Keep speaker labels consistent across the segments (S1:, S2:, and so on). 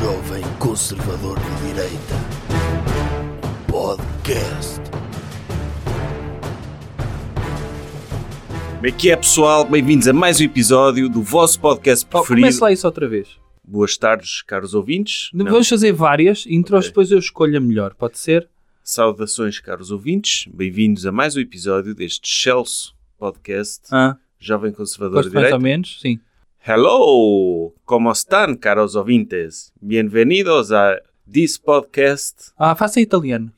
S1: Jovem Conservador de Direita. Podcast.
S2: Como é que é, pessoal? Bem-vindos a mais um episódio do vosso podcast
S3: Oh,
S2: preferido.
S3: comece lá isso outra vez.
S2: Boas tardes, caros ouvintes. Não.
S3: Vamos fazer várias intros,
S2: Ok.
S3: depois eu escolho a melhor. Pode ser?
S2: Saudações, caros ouvintes. Bem-vindos a mais um episódio deste Chelsea Podcast,
S3: Ah,
S2: Jovem Conservador
S3: gosto
S2: de
S3: mais
S2: Direita.
S3: ou menos, sim.
S2: Hello! Como estão, caros ouvintes? Bem-vindos a this podcast.
S3: Ah, faça em italiano.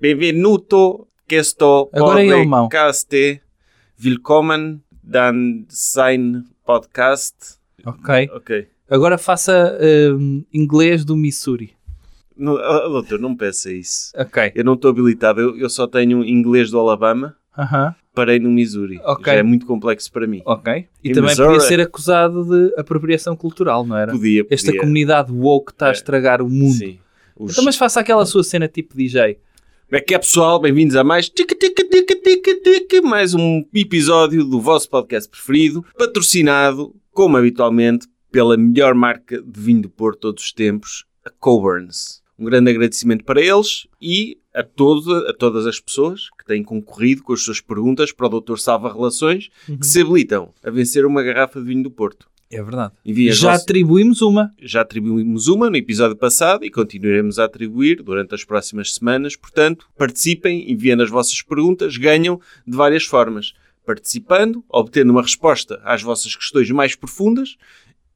S2: Benvenuto questo
S3: Agora em alemão.
S2: podcast. Willkommen dan sein Podcast.
S3: Ok.
S2: Ok.
S3: Agora faça hum, inglês do Missouri.
S2: Não, ah, doutor, não me peça isso.
S3: Ok.
S2: Eu não estou habilitado, eu, eu só tenho inglês do Alabama,
S3: Aham.
S2: Parei no Missouri.
S3: Ok.
S2: Já é muito complexo para mim.
S3: Ok. E
S2: Em
S3: também
S2: Missouri.
S3: podia ser acusado de apropriação cultural, não era?
S2: Podia, podia.
S3: Esta comunidade woke está a
S2: É.
S3: estragar o mundo.
S2: Sim. Os...
S3: Então, mas faça aquela sua cena tipo DJ.
S2: Como é que é, pessoal? Bem-vindos a mais tica, tica, tica, tica, tica, mais um episódio do vosso podcast preferido, patrocinado, como habitualmente, pela melhor marca de vinho do Porto todos os tempos, a Coburns. Um grande agradecimento para eles e a, todo, a todas as pessoas que têm concorrido com as suas perguntas para o Dr. Salva Relações, que se habilitam a vencer uma garrafa de vinho do Porto.
S3: É verdade. Já
S2: vossas-
S3: atribuímos uma.
S2: já atribuímos uma no episódio passado e continuaremos a atribuir durante as próximas semanas. Portanto, participem, enviando as vossas perguntas, ganham de várias formas. Participando, obtendo uma resposta às vossas questões mais profundas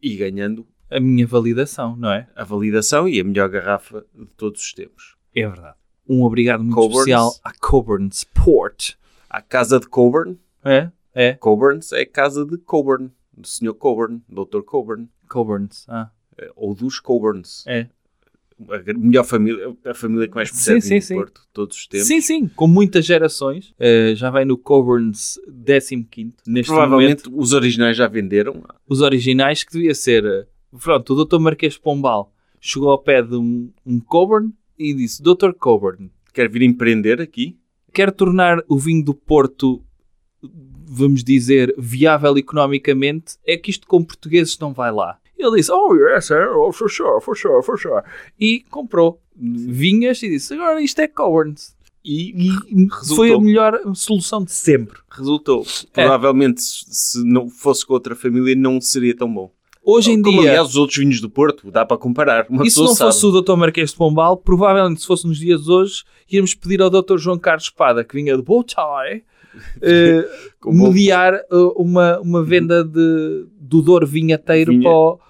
S2: e ganhando
S3: A minha validação, não é?
S2: a validação e a melhor garrafa de todos os tempos.
S3: É verdade. Um obrigado muito
S2: Coburn's.
S3: especial à Coburn Sport.
S2: A casa de Coburn,
S3: É? É.
S2: Coburns é a casa de Coburn, do Sr. Coburn, Dr. Coburn,
S3: Coburns. Ah,
S2: eh, ou dos Coburns.
S3: é.
S2: A melhor família, a família que mais percebe
S3: sim.
S2: Porto todos os tempos.
S3: Sim, sim, com muitas gerações. Eh, já vai no Coburn's 15 neste
S2: Provavelmente
S3: momento.
S2: os originais já venderam.
S3: Os originais que devia ser. eh, Pronto, o Dr. Marquês Pombal chegou ao pé de um, um Coburn e disse: Dr. Coburn,
S2: Quer vir empreender aqui?
S3: quer tornar o vinho do Porto, vamos dizer, viável economicamente, é que isto com portugueses não vai lá. Ele disse, oh yes, oh, for sure, for sure, for sure. E comprou vinhas e disse, agora isto é Coburns.
S2: E,
S3: E foi a melhor solução de sempre.
S2: resultou.
S3: É.
S2: Provavelmente, se se não fosse com outra família, não seria tão bom.
S3: Hoje em
S2: Como,
S3: dia,
S2: aliás, os outros vinhos do Porto, dá para comparar. Uma
S3: e se não
S2: sabe.
S3: fosse o Dr. Marquês de Pombal, provavelmente se fosse nos dias de hoje, íamos pedir ao Dr. João Carlos Espada, que vinha de
S2: Com bom-
S3: mediar eh, uma, uma venda de, do Douro vinhateiro
S2: Vinha.
S3: para, o-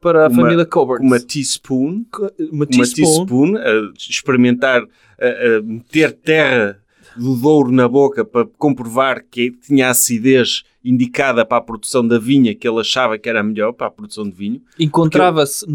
S3: para a
S2: Uma-
S3: família
S2: com uma teaspoon,
S3: uma
S2: uma
S3: teaspoon.
S2: teaspoon, a experimentar, a, a meter terra do Douro na boca para comprovar que tinha a acidez indicada para a produção da vinha que ele achava que era melhor para a produção de vinho.
S3: Encontrava-se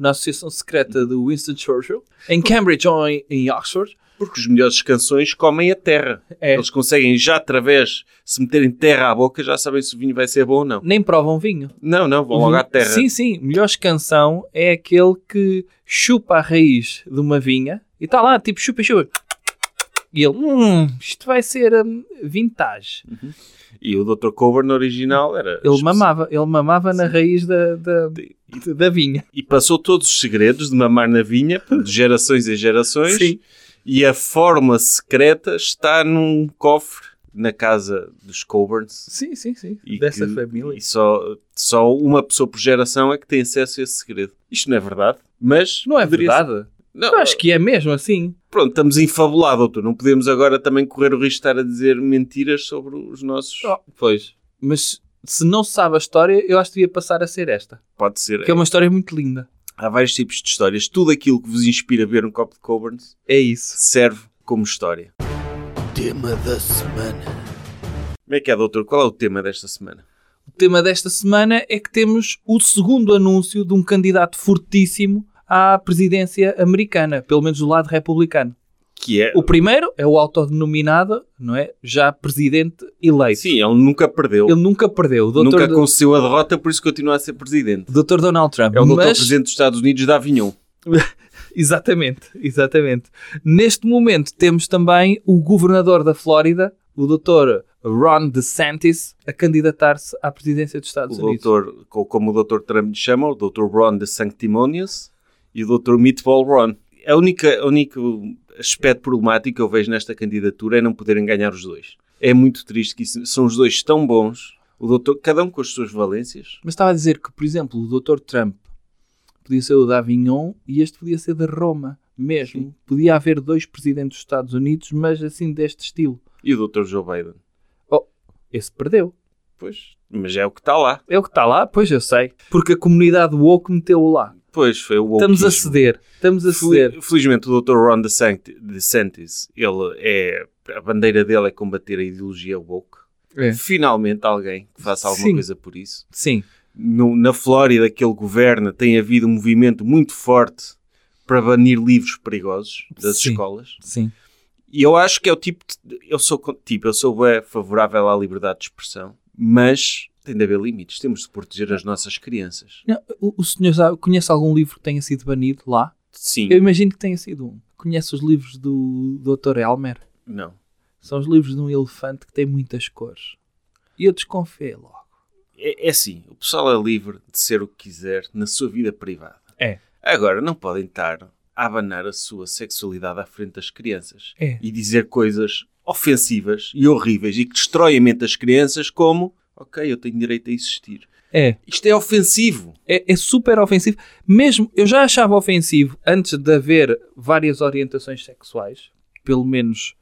S3: na associação secreta de Winston Churchill, em Cambridge ou em, em Oxford.
S2: Porque os melhores canções comem a terra.
S3: É.
S2: Eles conseguem já através, se meterem terra à boca, já sabem se o vinho vai ser bom ou não.
S3: Nem provam vinho.
S2: Não, não, vão logo à terra.
S3: Sim, sim. Melhor canção é aquele que chupa a raiz de uma vinha e está lá, tipo, chupa, chupa. E ele, hum, isto vai ser hum, vintage.
S2: E o Dr. Coburn original era.
S3: Ele mamava, ele mamava na raiz da, da, da vinha.
S2: E passou todos os segredos de mamar na vinha, de gerações em gerações.
S3: Sim.
S2: E a fórmula secreta está num cofre na casa dos Coburns.
S3: Sim, sim, sim.
S2: E
S3: Dessa
S2: que-
S3: família.
S2: E só, só uma pessoa por geração é que tem acesso a esse segredo. Isto não é verdade, mas.
S3: Não é verdade?
S2: ser- Não,
S3: Eu acho que é mesmo assim.
S2: Pronto, estamos infabulados, doutor. Não podemos agora também correr o risco de estar a dizer mentiras sobre os nossos.
S3: Oh, pois. Mas se não se sabe a história, eu acho que devia passar a ser esta.
S2: Pode ser.
S3: Que é uma história muito linda.
S2: Há vários tipos de histórias. Tudo aquilo que vos inspira a ver um copo de Coburns
S3: É isso.
S2: serve como história.
S1: Tema da semana.
S2: Como é que é, doutor? Qual é o tema desta semana?
S3: O tema desta semana é que temos o segundo anúncio de um candidato fortíssimo à presidência americana, pelo menos do lado republicano.
S2: Que é.
S3: O primeiro é o autodenominado, não é? Já presidente eleito.
S2: Sim, ele nunca perdeu.
S3: Ele nunca perdeu.
S2: Nunca concedeu a derrota, por isso continua a ser presidente.
S3: doutor Donald Trump.
S2: É o doutor
S3: Mas-
S2: presidente dos Estados Unidos de Avignon.
S3: Exatamente, exatamente. Neste momento temos também o governador da Flórida, o doutor Ron DeSantis, a candidatar-se à presidência dos Estados
S2: O
S3: Unidos.
S2: doutor, co- como o doutor Trump lhe chama, o doutor Ron de Sanctimonious. E o Dr. Meatball Ron. A única, a única aspecto problemático que eu vejo nesta candidatura é não poderem ganhar os dois. É muito triste que isso- são os dois tão bons, o doutor, cada um com as suas valências.
S3: Mas estava a dizer que, por exemplo, o Dr. Trump podia ser o d'Avignon e este podia ser de Roma mesmo. Podia haver dois presidentes dos Estados Unidos, mas assim deste estilo.
S2: E o Dr. Joe Biden.
S3: Esse perdeu.
S2: Pois, mas é o que está lá.
S3: É o que está lá? Pois eu sei. Porque a comunidade woke meteu-o lá.
S2: Pois, foi o
S3: Estamos a ceder. Estamos a ceder.
S2: Fel- Felizmente o Dr. Ron DeSanti- DeSantis, ele é, a bandeira dele é combater a ideologia woke.
S3: É.
S2: Finalmente alguém que faça alguma
S3: Sim.
S2: coisa por isso.
S3: Sim.
S2: No- na Flórida que ele governa tem havido um movimento muito forte para banir livros perigosos das
S3: Sim.
S2: escolas.
S3: Sim.
S2: E eu acho que é o tipo de, eu sou tipo, eu sou bué favorável à liberdade de expressão, mas tem de haver limites, temos de proteger as nossas crianças.
S3: Não, o, o senhor sabe- conhece algum livro que tenha sido banido lá?
S2: Sim.
S3: Eu imagino que tenha sido um. Conhece os livros do Dr. Elmer?
S2: Não.
S3: São os livros de um elefante que tem muitas cores. E eu desconfiei logo.
S2: É, é assim, o pessoal é livre de ser o que quiser na sua vida privada.
S3: É.
S2: Agora, não podem estar a abanar a sua sexualidade à frente das crianças
S3: É.
S2: e dizer coisas ofensivas e horríveis e que destroem a mente das crianças como ok, eu tenho direito a existir.
S3: É.
S2: Isto é ofensivo.
S3: É, é super ofensivo. Mesmo, eu já achava ofensivo antes de haver várias orientações sexuais, pelo menos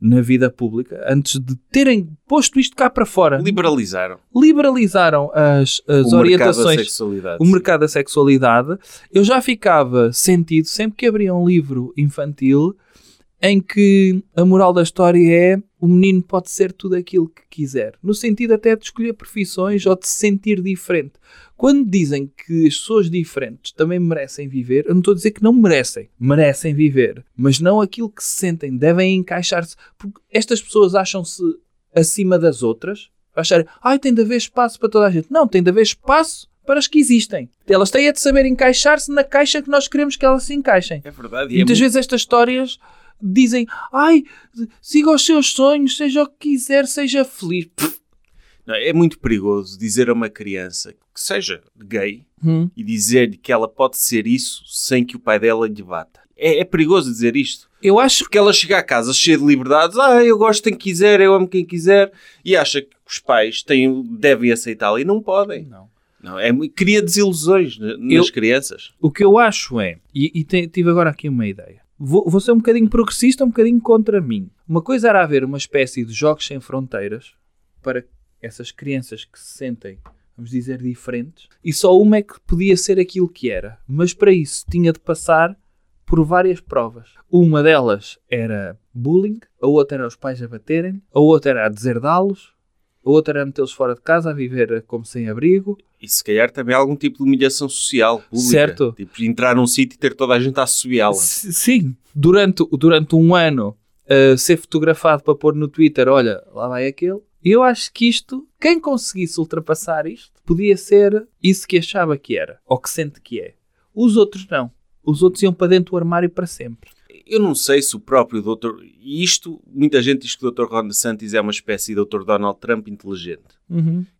S3: na vida pública, antes de terem posto isto cá para fora.
S2: Liberalizaram
S3: Liberalizaram as, as
S2: o mercado da
S3: orientações
S2: sexualidade.
S3: o mercado da sexualidade, eu já ficava sentido sempre que abria um livro infantil em que a moral da história é o menino pode ser tudo aquilo que quiser, no sentido até de escolher profissões ou de se sentir diferente. Quando dizem que as pessoas diferentes também merecem viver, eu não estou a dizer que não merecem, merecem viver, mas não aquilo que se sentem, devem encaixar-se, porque estas pessoas acham-se acima das outras, acharem, ai, tem de haver espaço para toda a gente. Não, tem de haver espaço para as que existem. Elas têm é de saber encaixar-se na caixa que nós queremos que elas se encaixem.
S2: É verdade. É
S3: muitas
S2: muito-
S3: vezes estas histórias dizem, ai, siga os seus sonhos, seja o que quiser, seja feliz. Pff,
S2: Não, é muito perigoso dizer a uma criança que seja gay
S3: hum,
S2: e dizer-lhe que ela pode ser isso sem que o pai dela lhe bata. É, é perigoso dizer isto.
S3: Eu acho
S2: Porque ela chega a casa cheia de liberdades, ah, eu gosto de quem quiser, eu amo quem quiser, e acha que os pais têm, devem aceitá-la e não podem.
S3: Não.
S2: Não, é, cria desilusões na- nas
S3: Eu-
S2: crianças.
S3: O que eu acho é, e, e te- tive agora aqui uma ideia. Vou, vou ser um bocadinho progressista, um bocadinho contra mim. Uma coisa era haver uma espécie de jogos sem fronteiras para essas crianças que se sentem, vamos dizer, diferentes, e só uma é que podia ser aquilo que era. Mas para isso tinha de passar por várias provas. Uma delas era bullying, a outra era os pais a baterem, a outra era a deserdá-los, outra era metê-los fora de casa a viver como sem abrigo.
S2: E se calhar também algum tipo de humilhação social, pública.
S3: Certo.
S2: Tipo, entrar num sítio e ter toda a gente a assobiá-la.
S3: Sim, durante, durante um ano uh, ser fotografado para pôr no Twitter, olha, lá vai aquele. E eu acho que isto, quem conseguisse ultrapassar isto, podia ser isso que achava que era, ou que sente que é. Os outros não. Os outros iam para dentro do armário para sempre.
S2: Eu não sei se o próprio doutor... E isto, muita gente diz que o Dr. Ron DeSantis é uma espécie de Dr. Donald Trump inteligente.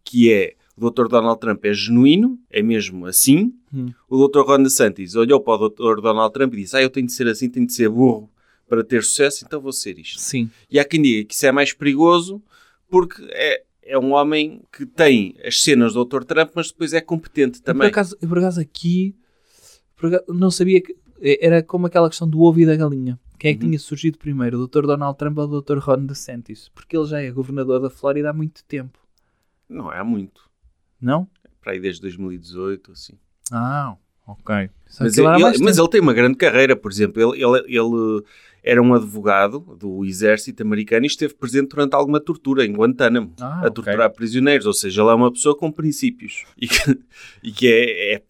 S2: Que é, o Dr. Donald Trump é genuíno, é mesmo assim.
S3: Hum.
S2: O Dr. Ron DeSantis olhou para o Dr. Donald Trump e disse, ah, eu tenho de ser assim, tenho de ser burro para ter sucesso, então vou ser isto.
S3: Sim.
S2: E há quem diga que isso é mais perigoso porque é, é um homem que tem as cenas do Dr. Trump, mas depois é competente
S3: Por
S2: também.
S3: acaso, por acaso aqui, por acaso, não sabia que... Era como aquela questão do ovo e da galinha. Quem é que
S2: Uhum.
S3: tinha surgido primeiro, o Dr. Donald Trump ou o Dr. Ron DeSantis? Porque ele já é governador da Flórida há muito tempo.
S2: Não é há muito.
S3: Não?
S2: Para aí desde 2018, assim.
S3: Ah, ok.
S2: Mas
S3: Aquilo era
S2: ele,
S3: mais
S2: mas ele tem uma grande carreira, por exemplo, ele, ele, ele era um advogado do exército americano e esteve presente durante alguma tortura em Guantánamo,
S3: Ah,
S2: a torturar prisioneiros, ou seja, ele é uma pessoa com princípios e que, e que é, é,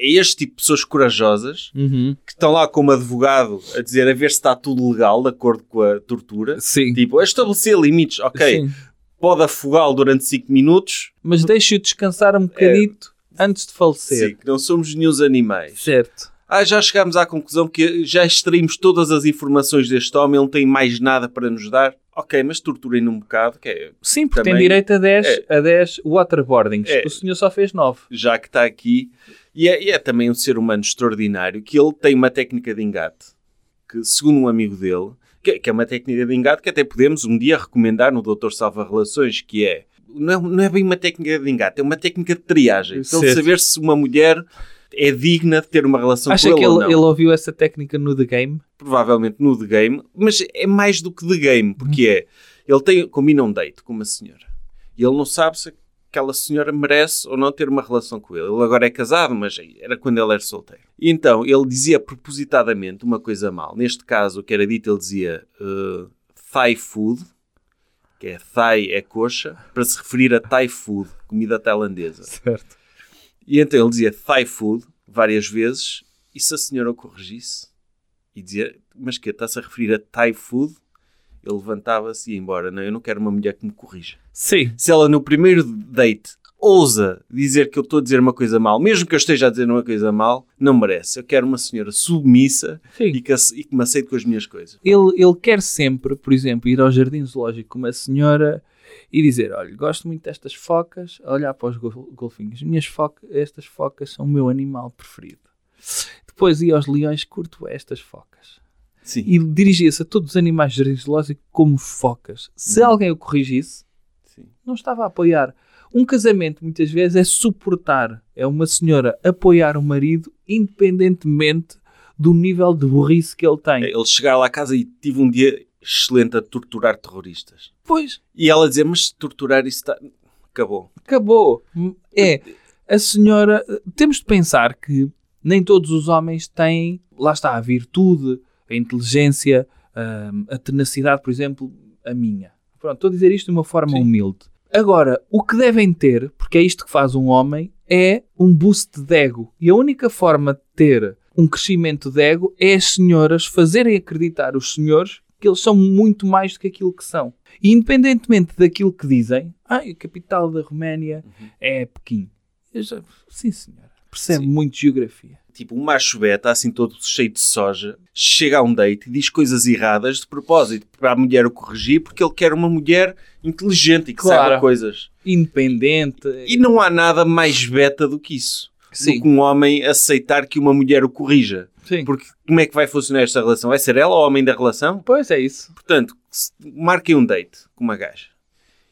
S2: é este tipo de pessoas corajosas
S3: Uhum.
S2: que estão lá como advogado a dizer a ver se está tudo legal de acordo com a tortura.
S3: Sim.
S2: Tipo, a estabelecer limites, ok,
S3: Sim.
S2: pode afogá-lo durante 5 minutos,
S3: Mas deixe-o descansar um bocadito antes de falecer.
S2: sim, que não somos nenhum animais.
S3: Certo.
S2: Ah, já chegámos à conclusão que já extraímos todas as informações deste homem, ele não tem mais nada para nos dar. Ok, mas torturem-no um bocado, que é,
S3: Sim, porque
S2: Também-
S3: tem direito a 10,
S2: é.
S3: a 10 waterboardings.
S2: É.
S3: O senhor só fez 9.
S2: já que está aqui, e é, e é também um ser humano extraordinário, que ele tem uma técnica de engate, que segundo um amigo dele, que, que é uma técnica de engate que até podemos um dia recomendar no Doutor Salva Relações, que é, não é, não é bem uma técnica de engate, é uma técnica de triagem. Então,
S3: Certo.
S2: saber se uma mulher é digna de ter uma relação
S3: Acha
S2: com
S3: que
S2: ele, ou
S3: ele,
S2: não.
S3: ele ouviu essa técnica no The Game?
S2: provavelmente no The Game, mas é mais do que The Game, porque
S3: Uhum.
S2: é, ele tem, combina um date com uma senhora, e ele não sabe se aquela senhora merece ou não ter uma relação com ele. Ele agora é casado, mas era quando ele era solteiro. E então, ele dizia propositadamente uma coisa mal. Neste caso, o que era dito, ele dizia uh, Thai food, que é Thai é coxa, para se referir a Thai food, comida tailandesa.
S3: Certo.
S2: E então ele dizia Thai food várias vezes, e se a senhora o corrigisse e dizia, mas que está-se a referir a Thai food, ele levantava-se e ia embora. Não, eu não quero uma mulher que me corrija.
S3: Sim.
S2: Se ela no primeiro date ousa dizer que eu estou a dizer uma coisa mal, mesmo que eu esteja a dizer uma coisa mal, não merece. Eu quero uma senhora submissa e que, e que me aceite com as minhas coisas.
S3: Ele, ele quer sempre, por exemplo, ir ao jardim zoológico com uma senhora e dizer: Olha, gosto muito destas focas, olhar para os gol- golfinhos. Minhas focas, estas focas são o meu animal preferido. Depois ia aos leões, curto estas focas.
S2: Sim.
S3: E dirigia-se a todos os animais jardim zoológico como focas. Se alguém o corrigisse,
S2: Sim.
S3: não estava a apoiar. Um casamento, muitas vezes, é suportar. É uma senhora apoiar o marido, independentemente do nível de burrice que ele tem.
S2: Ele chegar lá a casa e tive um dia excelente a torturar terroristas.
S3: Pois,
S2: E ela dizer, mas torturar isso está... Acabou.
S3: acabou. É, a senhora... Temos de pensar que nem todos os homens têm, lá está, a virtude, a inteligência, hum, a tenacidade, por exemplo, a minha. Pronto, estou a dizer isto de uma forma
S2: Sim.
S3: humilde. Agora, o que devem ter, porque é isto que faz um homem, é um boost de ego. E a única forma de ter um crescimento de ego é as senhoras fazerem acreditar os senhores que eles são muito mais do que aquilo que são. E independentemente daquilo que dizem, ah, a capital da Roménia é Pequim. Eu já- sim, senhora. Percebe
S2: Sim.
S3: muito geografia.
S2: Tipo, um macho beta, assim todo cheio de soja, chega a um date e diz coisas erradas de propósito para a mulher o corrigir, porque ele quer uma mulher inteligente e que
S3: Claro.
S2: saiba coisas.
S3: Independente.
S2: E não há nada mais beta do que isso.
S3: Sim.
S2: Do que um homem aceitar que uma mulher o corrija.
S3: Sim.
S2: Porque como é que vai funcionar esta relação? Vai ser ela o homem da relação?
S3: Pois é isso.
S2: Portanto, marquem um date com uma gaja.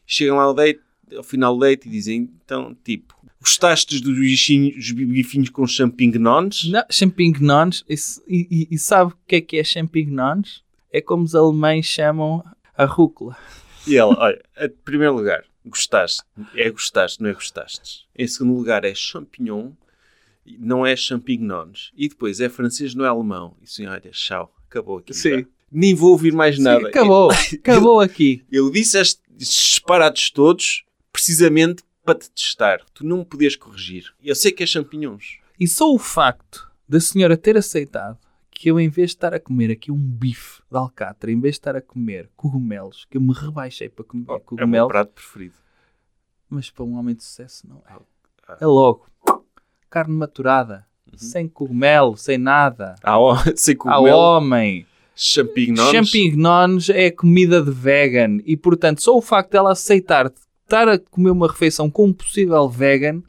S2: Chegam lá ao date, ao final do date e dizem, então, tipo, gostaste dos bichinhos, dos bifinhos com champignons?
S3: Não, champignons. E, e- e- e sabe o que é que é champignons? É como os alemães chamam a rúcula.
S2: E ela, olha, em primeiro lugar, gostaste. É gostaste, não é gostaste. Em segundo lugar, é champignon, não é champignons. E depois, é francês, não é alemão. E assim, olha, tchau, acabou aqui.
S3: Sim.
S2: já. Nem vou ouvir mais nada.
S3: Sim, acabou. acabou aqui.
S2: Eu disse estes disparados todos precisamente para te testar. Tu não me podias corrigir. Eu sei que é champignons.
S3: E só o facto da senhora ter aceitado que eu, em vez de estar a comer aqui um bife de alcatra, em vez de estar a comer cogumelos, que eu me rebaixei para comer
S2: É o meu
S3: cogumelos,
S2: prato preferido.
S3: mas para um homem de sucesso não é.
S2: Ah.
S3: É logo. Carne maturada, sem cogumelo, sem nada.
S2: Ah, ó, sei que o
S3: Ao homem.
S2: champignons.
S3: Champignons é comida de vegan e, portanto, só o facto dela aceitar estar a comer uma refeição com um possível vegan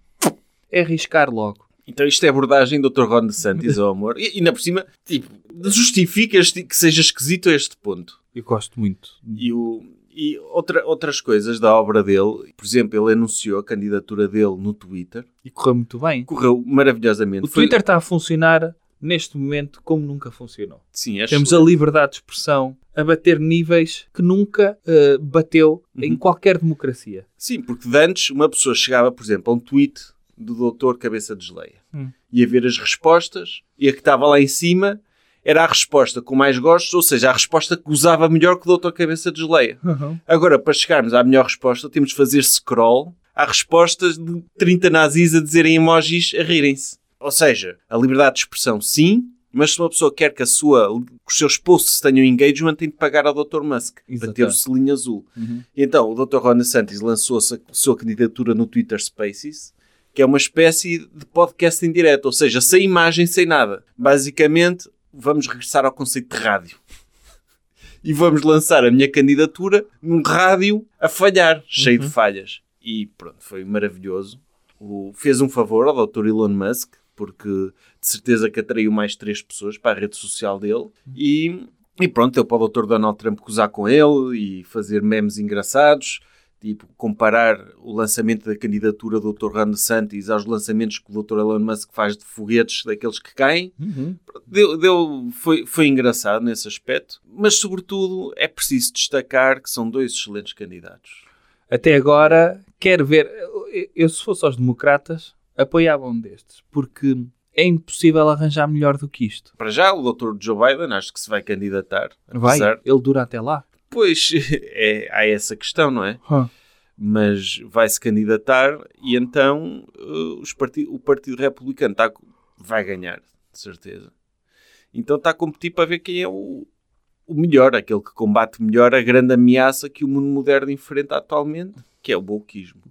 S3: é arriscar logo.
S2: Então isto é abordagem do Dr. Ron DeSantis ao amor. E ainda por cima, tipo, justificas que seja esquisito a este ponto.
S3: Eu gosto muito.
S2: E, o, e outra, outras coisas da obra dele, por exemplo, ele anunciou a candidatura dele no Twitter.
S3: E correu muito bem.
S2: Correu maravilhosamente.
S3: O
S2: Foi-
S3: Twitter está a funcionar neste momento como nunca funcionou.
S2: Sim, é
S3: Temos a liberdade de expressão a bater níveis que nunca eh, bateu em qualquer democracia.
S2: Sim, porque de antes uma pessoa chegava, por exemplo, a um tweet do doutor Cabeça de Geleia.
S3: Hum.
S2: Ia ver as respostas e a que estava lá em cima era a resposta com mais gostos, ou seja, a resposta que gozava melhor que o doutor Cabeça de Geleia. Agora, para chegarmos à melhor resposta, temos de fazer scroll a respostas de 30 nazis a dizerem emojis a rirem-se. Ou seja, a liberdade de expressão sim, mas se uma pessoa quer que, a sua, que os seus posts tenham engagement, tem de pagar ao Dr. Musk para
S3: Exatamente.
S2: ter o selinho azul.
S3: Uhum.
S2: E então, o Dr. Ron DeSantis lançou a sua- a sua candidatura no Twitter Spaces, que é uma espécie de podcast em direto, ou seja, sem imagem, sem nada. Basicamente, vamos regressar ao conceito de rádio. e vamos lançar a minha candidatura num rádio a falhar, cheio de falhas. E pronto, foi maravilhoso. O- fez um favor ao Dr. Elon Musk, porque de certeza que atraiu mais três pessoas para a rede social dele. E, e pronto, deu para o Dr. Donald Trump gozar com ele e fazer memes engraçados. Tipo, comparar o lançamento da candidatura do Dr. Ron DeSantis aos lançamentos que o Dr. Elon Musk faz de foguetes daqueles que caem. Deu, deu- foi, foi engraçado nesse aspecto, mas sobretudo é preciso destacar que são dois excelentes candidatos.
S3: Até agora, quero ver. Eu, eu, se fosse aos democratas, apoiava um destes, porque é impossível arranjar melhor do que isto.
S2: Para já, o Dr. Joe Biden acho que se vai candidatar.
S3: Vai, ele dura até lá.
S2: Pois é, há essa questão, não é? Mas vai-se candidatar e então uh, os parti- o Partido Republicano tá, vai ganhar, de certeza. Então está a competir para ver quem é o, o melhor, aquele que combate melhor a grande ameaça que o mundo moderno enfrenta atualmente, que é o bolquismo.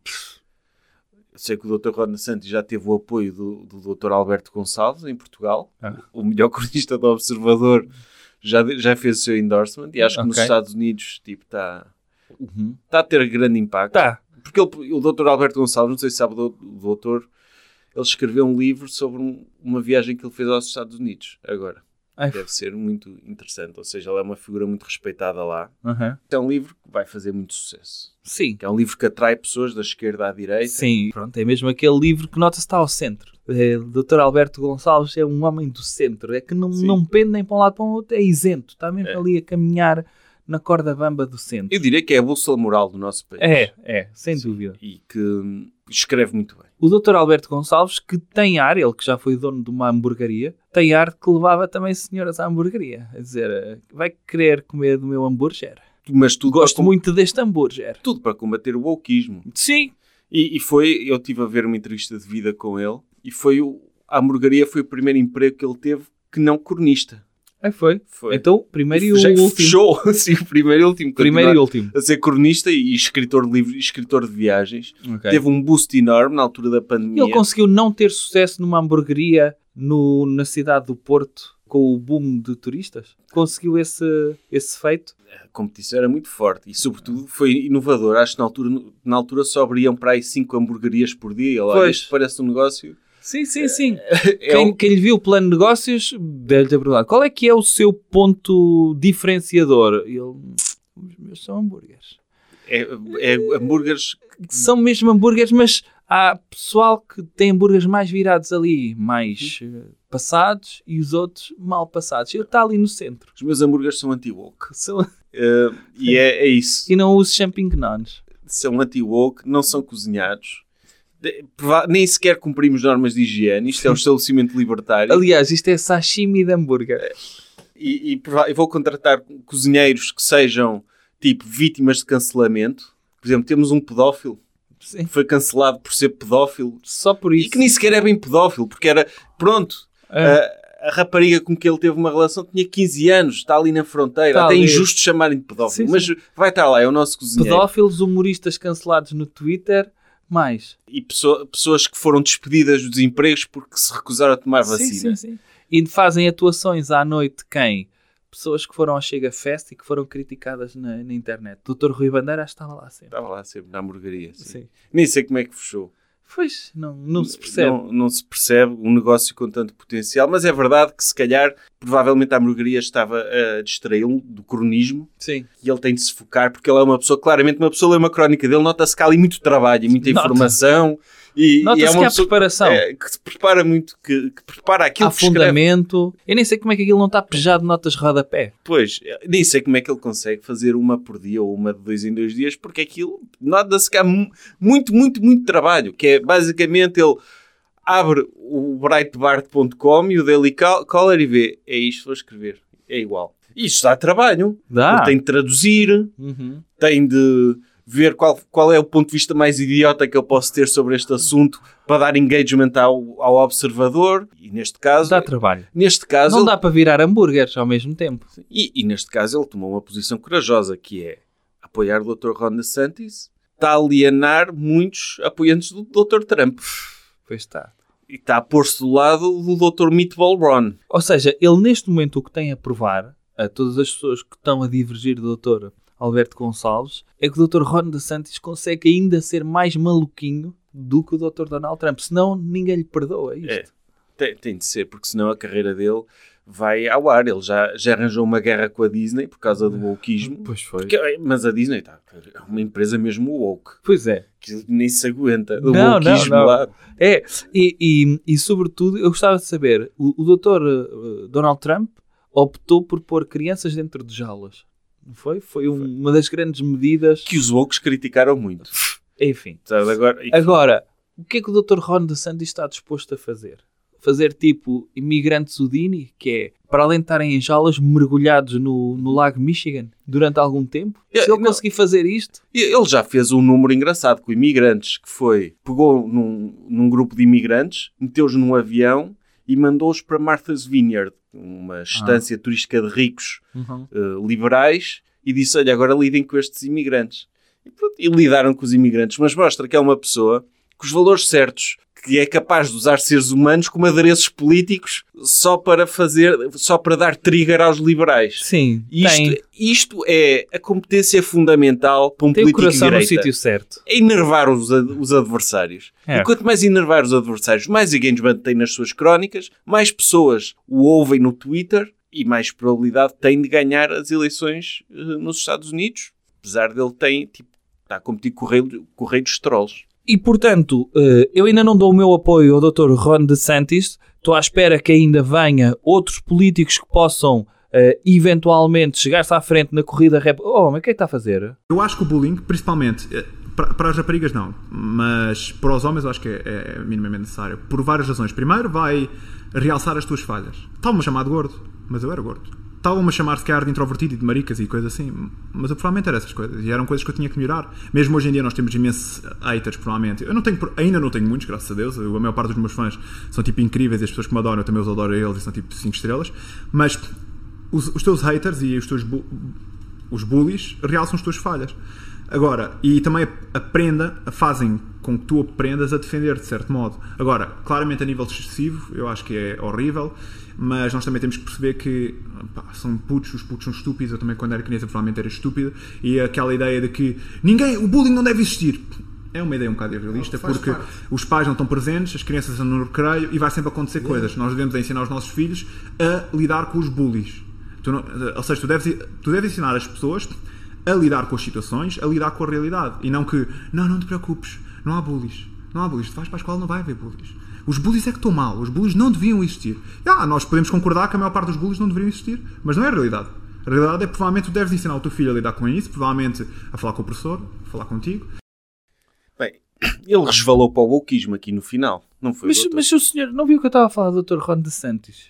S2: Eu sei que o Dr. Ron Santos já teve o apoio do, do Dr. Alberto Gonçalves em Portugal,
S3: Ah.
S2: o melhor cronista do Observador já, já fez o seu endorsement e acho que nos
S3: Ok.
S2: Estados Unidos tipo está
S3: Uhum.
S2: está a ter grande impacto.
S3: Tá.
S2: Porque ele- o Dr. Alberto Gonçalves, não sei se sabe o doutor, ele escreveu um livro sobre um- uma viagem que ele fez aos Estados Unidos agora.
S3: Ai,
S2: Deve ser muito interessante, ou seja, ele é uma figura muito respeitada lá.
S3: Uhum.
S2: É um livro que vai fazer muito sucesso.
S3: Sim.
S2: Que é um livro que atrai pessoas da esquerda à direita.
S3: Sim, pronto, é mesmo aquele livro que nota-se está ao centro. É, o Dr. Alberto Gonçalves é um homem do centro, é que não,
S2: Sim.
S3: não pende nem para um lado para o outro, é isento, está mesmo
S2: É.
S3: ali a caminhar na corda bamba do centro.
S2: Eu diria que é a bússola moral do nosso país.
S3: É, é, sem
S2: Sim.
S3: dúvida.
S2: E que escreve muito bem.
S3: O Dr. Alberto Gonçalves, que tem ar, ele que já foi dono de uma hamburgueria, tem ar que levava também senhoras à hamburgueria. A dizer, eh, vai querer comer do meu hambúrguer?
S2: Mas tudo
S3: Gosto
S2: com-
S3: muito deste hambúrguer.
S2: tudo para combater o wokeismo.
S3: Sim.
S2: E, e foi, eu tive a ver uma entrevista de vida com ele e foi o, a hamburgueria foi o primeiro emprego que ele teve que não cronista.
S3: Aí foi.
S2: Foi.
S3: Então, primeiro e o
S2: Já
S3: último.
S2: Fechou, sim, o primeiro e último.
S3: Primeiro e último.
S2: A ser cronista e escritor de livros, escritor de viagens.
S3: Ok.
S2: Teve um boost enorme na altura da pandemia.
S3: Ele conseguiu não ter sucesso numa hamburgueria no, na cidade do Porto com o boom de turistas? Conseguiu esse, esse feito?
S2: A competição era muito forte e, sobretudo, foi inovador. Acho que na altura, na altura só abriam para aí 5 hamburguerias por dia. Ele, olha,
S3: Pois.
S2: isto parece um negócio.
S3: Sim, sim, sim.
S2: É
S3: quem, quem lhe viu o plano de negócios deve ter perguntado qual é que é o seu ponto diferenciador? E ele, os meus são hambúrgueres.
S2: é, é hambúrgueres
S3: São mesmo hambúrgueres, mas há pessoal que tem hambúrgueres mais virados ali, mais eh, passados, e os outros mal passados. Ele está ali no centro.
S2: Os meus hambúrgueres são anti-woke.
S3: São-
S2: Eh, e é, é isso.
S3: E não uso champignons.
S2: São anti-woke, não são cozinhados. Nem sequer cumprimos normas de higiene. Isto é um estabelecimento libertário.
S3: Aliás, isto é sashimi de hambúrguer.
S2: E, e prova- eu vou contratar cozinheiros que sejam, tipo, vítimas de cancelamento. Por exemplo, temos um pedófilo
S3: Sim.
S2: que foi cancelado por ser pedófilo.
S3: Só por
S2: E
S3: isso.
S2: que nem sequer é bem pedófilo, porque era, pronto,
S3: É.
S2: a, a rapariga com que ele teve uma relação tinha 15 anos, está ali na fronteira.
S3: Está
S2: Até é
S3: ali.
S2: injusto chamarem de pedófilo,
S3: Sim,
S2: mas vai estar lá, é o nosso cozinheiro.
S3: Pedófilos, humoristas cancelados no Twitter, mais.
S2: E pessoa- pessoas que foram despedidas dos empregos porque se recusaram a tomar vacina.
S3: Sim, sim, sim. E fazem atuações à noite quem? Pessoas que foram ao Chega Fest e que foram criticadas na, na internet. Dr. Rui Bandeira estava lá sempre.
S2: Estava lá sempre na hamburgueria. Sim. Nem sei como é que fechou.
S3: Pois, não, não se percebe.
S2: Não, não se percebe um negócio com tanto potencial, mas é verdade que se calhar, provavelmente a hamburgueria estava a distraí-lo do cronismo
S3: Sim.
S2: e ele tem de se focar porque ele é uma pessoa, claramente uma pessoa lê uma crónica dele, nota-se que há ali muito trabalho e muita
S3: Nota.
S2: E, e é
S3: Nota-se que
S2: uma
S3: há
S2: pessoa
S3: preparação.
S2: é, que se prepara muito, que, que prepara aquilo
S3: Há
S2: que escreve.
S3: fundamento. Eu nem sei como é que aquilo não está pejado de notas de rodapé.
S2: Pois, nem sei como é que ele consegue fazer uma por dia ou uma de dois em dois dias, porque aquilo nota-se que há mu- muito, muito, muito trabalho, que é basicamente ele abre o breitbart.com e o Daily Cal- Caller e vê, é isto, vou escrever, é igual. Isto dá trabalho,
S3: Dá.
S2: Tem de traduzir,
S3: Uhum.
S2: tem de ver qual, qual é o ponto de vista mais idiota que eu posso ter sobre este assunto para dar engagement ao, ao observador, e neste caso...
S3: Dá trabalho.
S2: Neste caso,
S3: Não
S2: ele-
S3: dá para virar hambúrgueres ao mesmo tempo.
S2: e, e neste caso ele tomou uma posição corajosa, que é apoiar o Dr. Ron DeSantis, está a alienar muitos apoiantes do Dr. Trump.
S3: Pois está.
S2: E está a pôr-se do lado do Dr. Meatball Ron.
S3: Ou seja, ele neste momento o que tem a provar, a todas as pessoas que estão a divergir do Dr. Alberto Gonçalves é que o Dr. Ron DeSantis consegue ainda ser mais maluquinho do que o Dr. Donald Trump. Senão ninguém lhe perdoa isto.
S2: É, tem, tem de ser, porque senão a carreira dele vai ao ar. Ele já, já arranjou uma guerra com a Disney por causa do wokeismo.
S3: Pois foi.
S2: Porque, é, mas a Disney tá, é uma empresa mesmo woke,
S3: Pois é.
S2: que nem se aguenta. O
S3: Não, não,
S2: wokeismo
S3: não.
S2: lá.
S3: É, e, e, e sobretudo, eu gostava de saber, o, o Dr. eh, Donald Trump optou por pôr crianças dentro de jaulas. Não foi? Foi um- uma das grandes medidas.
S2: Que os wokes criticaram muito.
S3: Enfim.
S2: Sabe, agora,
S3: Agora, o que é que o Dr. Ron DeSantis está disposto a fazer? Fazer tipo imigrantes Houdini, que é, para além de estarem em jaulas, mergulhados no, no lago Michigan durante algum tempo?
S2: É,
S3: Se ele
S2: não.
S3: conseguir fazer isto,
S2: Ele já fez um número engraçado com imigrantes, que foi, pegou num, num grupo de imigrantes, meteu-os num avião e mandou-os para Martha's Vineyard, uma estância turística de ricos eh, liberais, e disse, olha, agora lidem com estes imigrantes. E, pronto, e lidaram com os imigrantes, mas mostra que é uma pessoa com os valores certos, que é capaz de usar seres humanos como adereços políticos só para fazer, só para dar trigger aos liberais.
S3: sim,
S2: Isto,
S3: tem,
S2: isto é a competência fundamental para um
S3: tem o
S2: político de
S3: coração no
S2: direita.
S3: sítio certo.
S2: É enervar os, os adversários.
S3: É.
S2: E quanto mais enervar os adversários, mais engagement tem nas suas crónicas, mais pessoas o ouvem no Twitter e mais probabilidade tem de ganhar as eleições eh, nos Estados Unidos. Apesar dele tem, tipo, está a competir com o rei, com o rei dos trolls.
S3: E portanto, eh, eu ainda não dou o meu apoio ao Dr. Ron DeSantis. Estou à espera que ainda venha outros políticos que possam eh, eventualmente chegar-se à frente na corrida rap. Oh, mas o que é que está a fazer?
S4: Eu acho que o bullying, principalmente, eh, para, as raparigas não, mas para os homens eu acho que é, é minimamente necessário. Por várias razões. Primeiro, vai realçar as tuas falhas. Chamar de gordo, mas eu era gordo. Estavam-me a chamar se de introvertido e de maricas e coisas assim, mas eu provavelmente era essas coisas e eram coisas que eu tinha que melhorar. Mesmo hoje em dia nós temos imensos haters, provavelmente. Eu não tenho, ainda não tenho muitos, graças a Deus. Eu- a maior parte dos meus fãs são tipo incríveis e as pessoas que me adoram, eu também os adoro a eles e são tipo 5 estrelas. Mas os, os teus haters e os teus bu- os bullies realçam as tuas falhas. Agora, e também aprenda, fazem com que tu aprendas a defender de certo modo. Agora, claramente a nível excessivo, eu acho que é horrível, mas nós também temos que perceber que pá, são putos, os putos são estúpidos. Eu também, quando era criança, provavelmente era estúpido. E aquela ideia de que ninguém, o bullying não deve existir. É uma ideia um bocado irrealista, porque
S5: parte.
S4: os pais não estão presentes, as crianças andam no recreio e vai sempre acontecer coisas. Nós devemos ensinar os nossos filhos a lidar com os bullies. Tu não- ou seja, tu deves, tu deves ensinar as pessoas a lidar com as situações, a lidar com a realidade. E não que, não, não te preocupes, não há bullies. Não há bullies. Tu vais para a escola, não vai haver bullies. Os bullies é que estão mal. Os bullies não deviam existir. Ah, nós podemos concordar que a maior parte dos bullies não deveriam existir, mas não é a realidade. A realidade é que provavelmente tu deves ensinar o teu filho a lidar com isso, provavelmente a falar com o professor, a falar contigo.
S2: Bem, ele resvalou para o wokeismo aqui no final. Não foi,
S3: Mas,
S2: doutor?
S3: mas o senhor não viu que eu estava a falar do Dr. Ron DeSantis?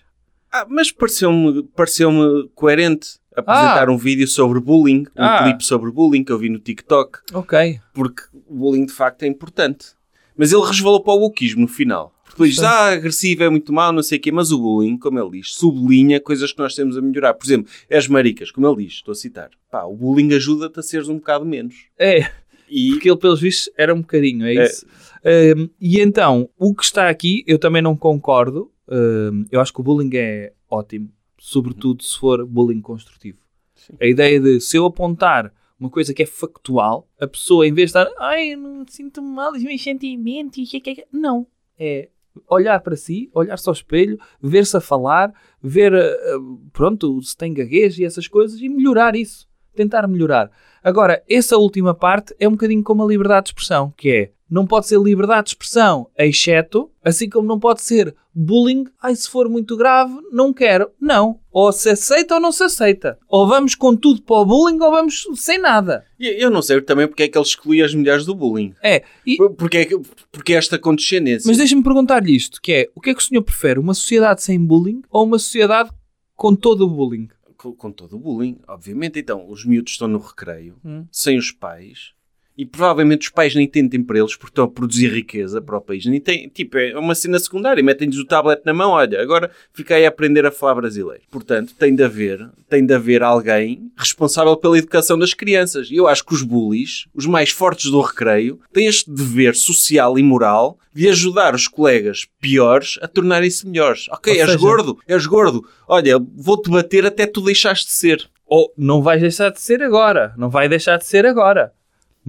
S2: Ah, mas pareceu-me pareceu coerente apresentar
S3: Ah.
S2: um vídeo sobre bullying, um
S3: Ah.
S2: clipe sobre bullying que eu vi no TikTok,
S3: Ok.
S2: porque o bullying de facto é importante. Mas ele resvalou para o wokeismo no final. Depois diz, ah, agressivo é muito mau, não sei o quê, mas o bullying, como ele diz, sublinha coisas que nós temos a melhorar. Por exemplo, as maricas, como ele diz, estou a citar. Pá, o bullying ajuda-te a seres um bocado menos.
S3: É,
S2: E
S3: porque ele, pelos vistos, era um bocadinho, é
S2: É.
S3: isso. Um, e então, o que está aqui, eu também não concordo. Um, eu acho que o bullying é ótimo, sobretudo se for bullying construtivo. A ideia de se eu apontar uma coisa que é factual, a pessoa, em vez de estar, ai, eu não sinto mal os meus sentimentos, que- que- que-" não. É olhar para si, olhar-se ao espelho, ver-se a falar, ver, eh, eh, pronto, se tem gaguez e essas coisas e melhorar isso. Tentar melhorar. Agora, essa última parte é um bocadinho como a liberdade de expressão, que é, não pode ser liberdade de expressão, exceto, assim como não pode ser bullying, ai, se for muito grave, não quero. Não. Ou se aceita ou não se aceita. Ou vamos com tudo para o bullying ou vamos sem nada.
S2: e eu não sei também porque é que ele exclui as mulheres do bullying.
S3: É. E,
S2: Porque, é que- porque esta condescendência.
S3: mas deixa-me perguntar-lhe isto, que é, o que é que o senhor prefere? Uma sociedade sem bullying ou uma sociedade com todo o bullying?
S2: Com, com todo o bullying, obviamente. Então, os miúdos estão no recreio,
S3: Hum.
S2: sem os pais, e provavelmente os pais nem tentem para eles porque estão a produzir riqueza para o país. Nem tem, tipo, é uma cena secundária. Metem-lhes o tablet na mão, olha, agora fica aí a aprender a falar brasileiro. Portanto, tem de haver, tem de haver alguém responsável pela educação das crianças. E eu acho que os bullies, os mais fortes do recreio, têm este dever social e moral de ajudar os colegas piores a tornarem-se melhores. Ok,
S3: Ou
S2: és
S3: seja-
S2: gordo, és gordo. Olha, vou-te bater até tu deixares de ser.
S3: Ou não vais deixar de ser agora. Não vai deixar de ser agora.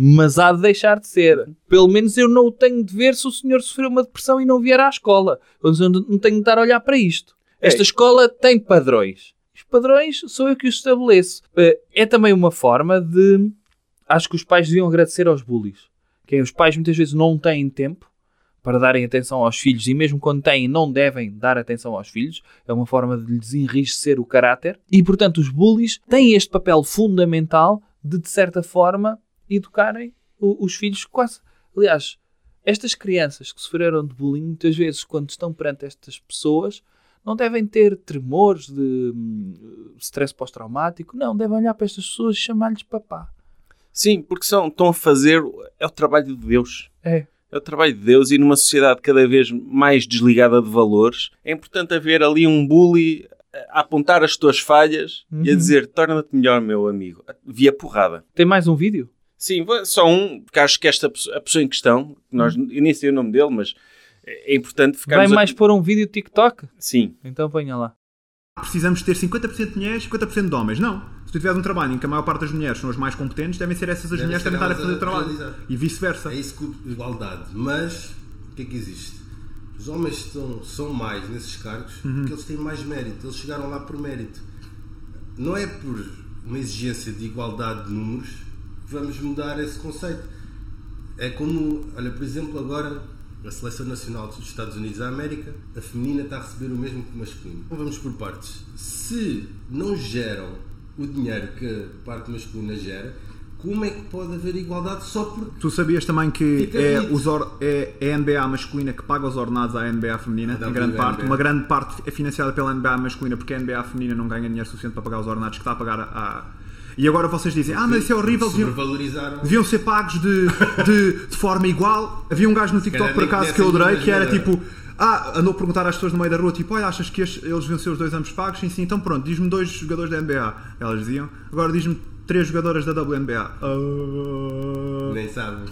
S3: Mas há de deixar de ser. Pelo menos eu não o tenho de ver se o senhor sofreu uma depressão e não vier à escola. Eu não tenho de estar a olhar para isto. Esta
S2: Ei.
S3: escola tem padrões. Os padrões sou eu que os estabeleço. Eh, É também uma forma de... Acho que os pais deviam agradecer aos bullies. Que é, os pais muitas vezes não têm tempo para darem atenção aos filhos e mesmo quando têm não devem dar atenção aos filhos. É uma forma de lhes enriquecer o caráter. E, portanto, os bullies têm este papel fundamental de, de certa forma, educarem os filhos quase... Aliás, estas crianças que sofreram de bullying, muitas vezes, quando estão perante estas pessoas, não devem ter tremores de hum, stress pós-traumático. Não, devem olhar para estas pessoas e chamar-lhes papá.
S2: Sim, porque são, estão a fazer. É o trabalho de Deus.
S3: É.
S2: É o trabalho de Deus e numa sociedade cada vez mais desligada de valores, é importante haver ali um bully a apontar as tuas falhas e a
S3: Uhum.
S2: dizer torna-te melhor, meu amigo. Via porrada.
S3: Tem mais um vídeo?
S2: Sim, só um, porque acho que esta pessoa- a pessoa em questão, que nós, eu nem sei o nome dele, mas é importante
S3: Vai
S2: ficarmos... a-
S3: mais pôr um vídeo TikTok?
S2: Sim.
S3: Então venha lá.
S4: Precisamos ter 50% de mulheres e 50% de homens. Não. Se tu tiveres um trabalho em que a maior parte das mulheres são as mais competentes, devem ser essas as
S5: Devem
S4: mulheres que
S5: ser
S4: devem estar a fazer o trabalho.
S5: realizar.
S4: E vice-versa.
S5: É isso que igualdade. Mas o que é que existe? Os homens são, são mais nesses cargos porque eles têm mais mérito. Eles chegaram lá por mérito. Não é por uma exigência de igualdade de números vamos mudar esse conceito. É como, olha, por exemplo, agora a Seleção Nacional dos Estados Unidos da América, a feminina está a receber o mesmo que o masculino. Então vamos por partes. Se não geram o dinheiro que a parte masculina gera, como é que pode haver igualdade só porque
S4: Tu sabias também que é, os or- é, é a NBA masculina que paga os ordenados à NBA feminina, em grande
S5: WNBA.
S4: parte. Uma grande parte é financiada pela NBA masculina porque a NBA feminina não ganha dinheiro suficiente para pagar os ordenados que está a pagar a. E agora vocês dizem, ah, mas isso é horrível, deviam, deviam ser pagos de, de, de forma igual. Havia um gajo no TikTok, por acaso, que eu adorei, que era tipo. Ah, andou a perguntar às pessoas no meio da rua, tipo, olha, achas que eles deviam ser os dois ambos pagos? Sim, sim, então pronto, diz-me dois jogadores da NBA. Elas diziam, agora diz-me três jogadoras da WNBA. Ah,
S5: Nem sabem.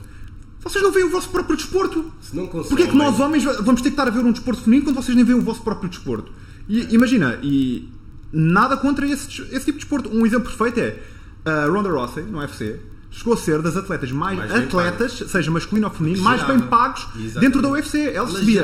S4: vocês não veem o vosso próprio desporto?
S5: Se não consomem.
S4: Porquê é que nós homens vamos ter que estar a ver um desporto feminino quando vocês nem veem o vosso próprio desporto? E imagina, e nada contra esse, esse tipo de desporto. Um exemplo perfeito é a Ronda Rousey, no UFC, chegou a ser das atletas mais,
S5: Mais
S4: atletas, seja masculino ou feminino, mais bem pagos
S5: Exatamente.
S4: dentro da UFC. Ela,
S5: Ela
S4: recebia,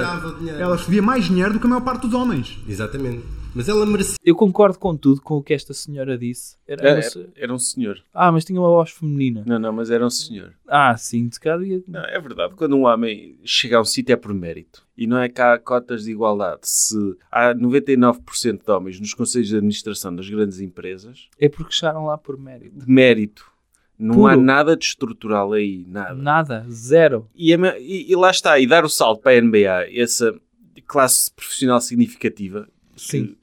S4: ela recebia mais dinheiro do que a maior parte dos homens.
S5: Exatamente. Mas ela merecia.
S3: Eu concordo com tudo com o que esta senhora disse. Era
S2: Era,
S3: uma se-
S2: era um senhor.
S3: Ah, mas tinha uma voz feminina.
S2: Não, não, mas era um senhor.
S3: Ah, sim, de cada dia.
S2: Não, é verdade. Quando um homem chega a um sítio é por mérito. E não é que há cotas de igualdade. Se há 99% de homens nos conselhos de administração das grandes empresas,
S3: É porque chegaram lá por mérito.
S2: de mérito. Não
S3: Puro.
S2: há nada de estrutural aí, nada.
S3: Nada, zero.
S2: E, e- e lá está, e dar o salto para a NBA, essa classe profissional significativa, que-
S3: Sim.